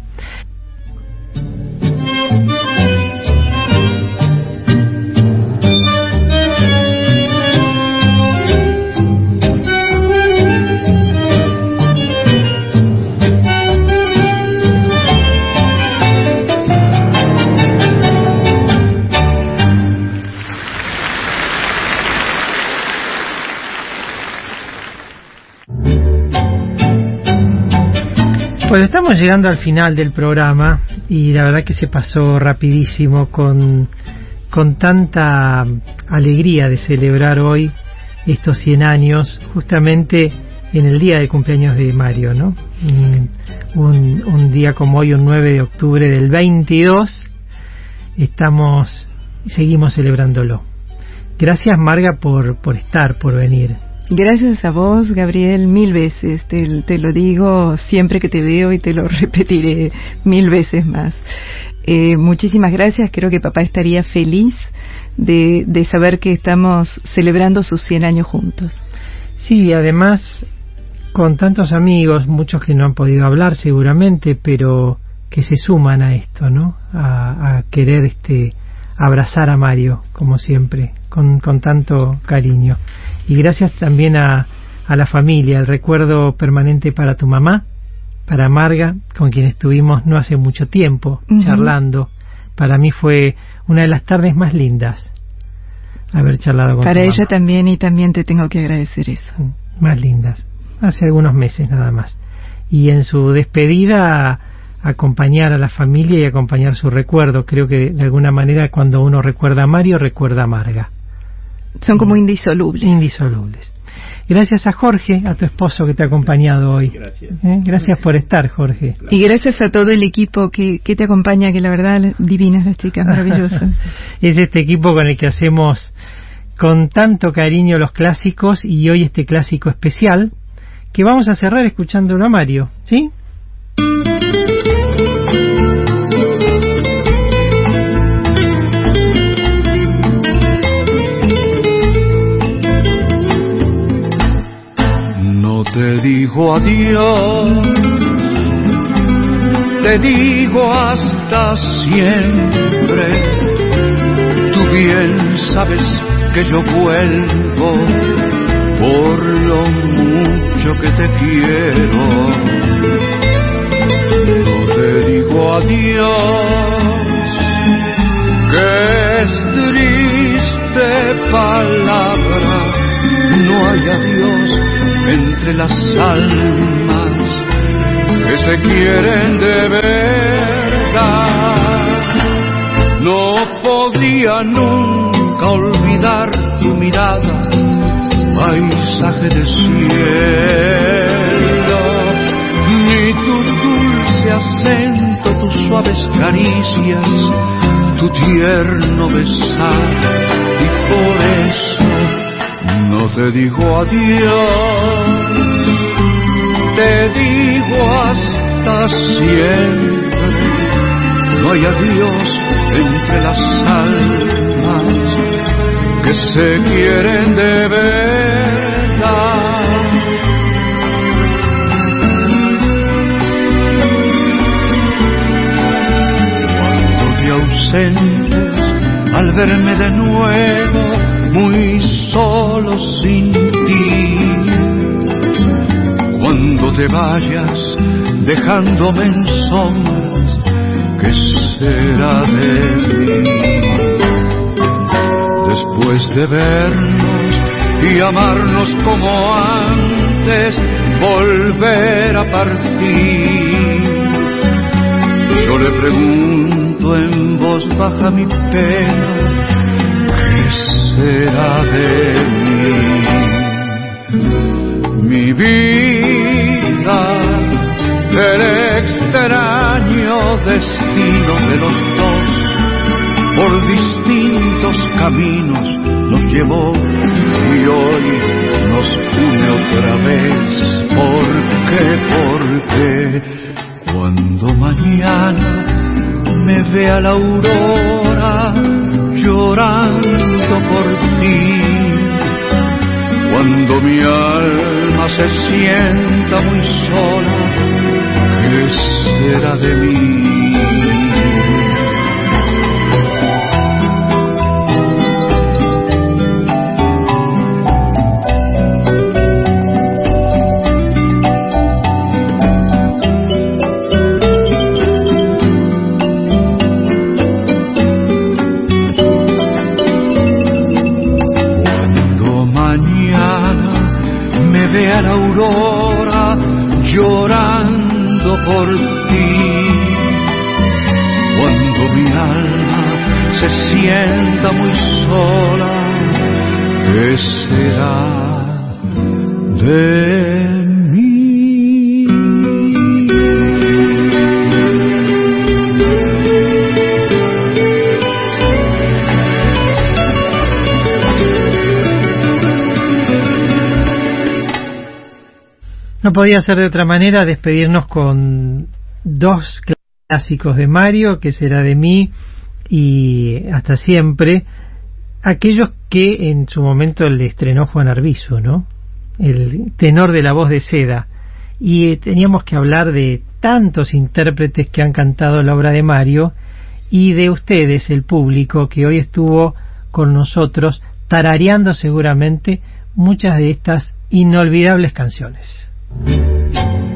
Bueno, estamos llegando al final del programa y la verdad que se pasó rapidísimo con, con tanta alegría de celebrar hoy estos 100 años, justamente en el día de cumpleaños de Mario, ¿no? Un, un día como hoy, un 9 de octubre del 22, estamos, seguimos celebrándolo. Gracias Marga por, por estar, por venir. Gracias a vos, Gabriel, mil veces. Te, lo digo siempre que te veo y te lo repetiré mil veces más. Eh, muchísimas gracias. Creo que papá estaría feliz de, de, saber que estamos celebrando sus 100 años juntos. Sí, además, con tantos amigos, muchos que no han podido hablar seguramente, pero que se suman a esto, ¿no? A, a querer este abrazar a Mario, como siempre, con, con tanto cariño y gracias también a, a la familia, el recuerdo permanente para tu mamá, para Marga, con quien estuvimos no hace mucho tiempo uh -huh. charlando. Para mí fue una de las tardes más lindas haber charlado con Para tu ella mamá. también y también te tengo que agradecer eso. Más lindas, hace algunos meses nada más. Y en su despedida acompañar a la familia y acompañar su recuerdo. Creo que de alguna manera cuando uno recuerda a Mario, recuerda a Marga. Son como indisolubles. Indisolubles. Gracias a Jorge, a tu esposo que te ha acompañado hoy. Gracias. ¿Eh? Gracias por estar, Jorge. Y gracias a todo el equipo que, que te acompaña, que la verdad, divinas las chicas, maravillosas. es este equipo con el que hacemos con tanto cariño los clásicos y hoy este clásico especial que vamos a cerrar escuchándolo a Mario, ¿sí? Te digo adiós, te digo hasta siempre. Tú bien sabes que yo vuelvo por lo mucho que te quiero. No te digo adiós, que es triste palabra, no hay adiós entre las almas que se quieren de verdad. No podía nunca olvidar tu mirada, paisaje de cielo, ni tu dulce acento, tus suaves caricias, tu tierno besar, y por eso no te digo adiós, te digo hasta siempre, no hay adiós entre las almas que se quieren de verdad. Cuando te ausentes al verme de nuevo, muy solo sin ti. Cuando te vayas dejándome en sombras, ¿qué será de mí? Después de vernos y amarnos como antes, volver a partir. Yo le pregunto en voz baja mi pena, ¿qué será de mí? Mi vida, el extraño destino de los dos, por distintos caminos nos llevó y hoy nos une otra vez. ¿Por qué? Porque cuando mañana me vea la aurora llorando ti, cuando mi alma se sienta muy sola, ¿qué será de mí? Podía ser de otra manera despedirnos con dos clásicos de Mario, que será de mí y hasta siempre, aquellos que en su momento le estrenó Juan Arbizu, ¿no? El tenor de la voz de seda. Y eh, teníamos que hablar de tantos intérpretes que han cantado la obra de Mario y de ustedes, el público, que hoy estuvo con nosotros tarareando seguramente muchas de estas inolvidables canciones. えっ?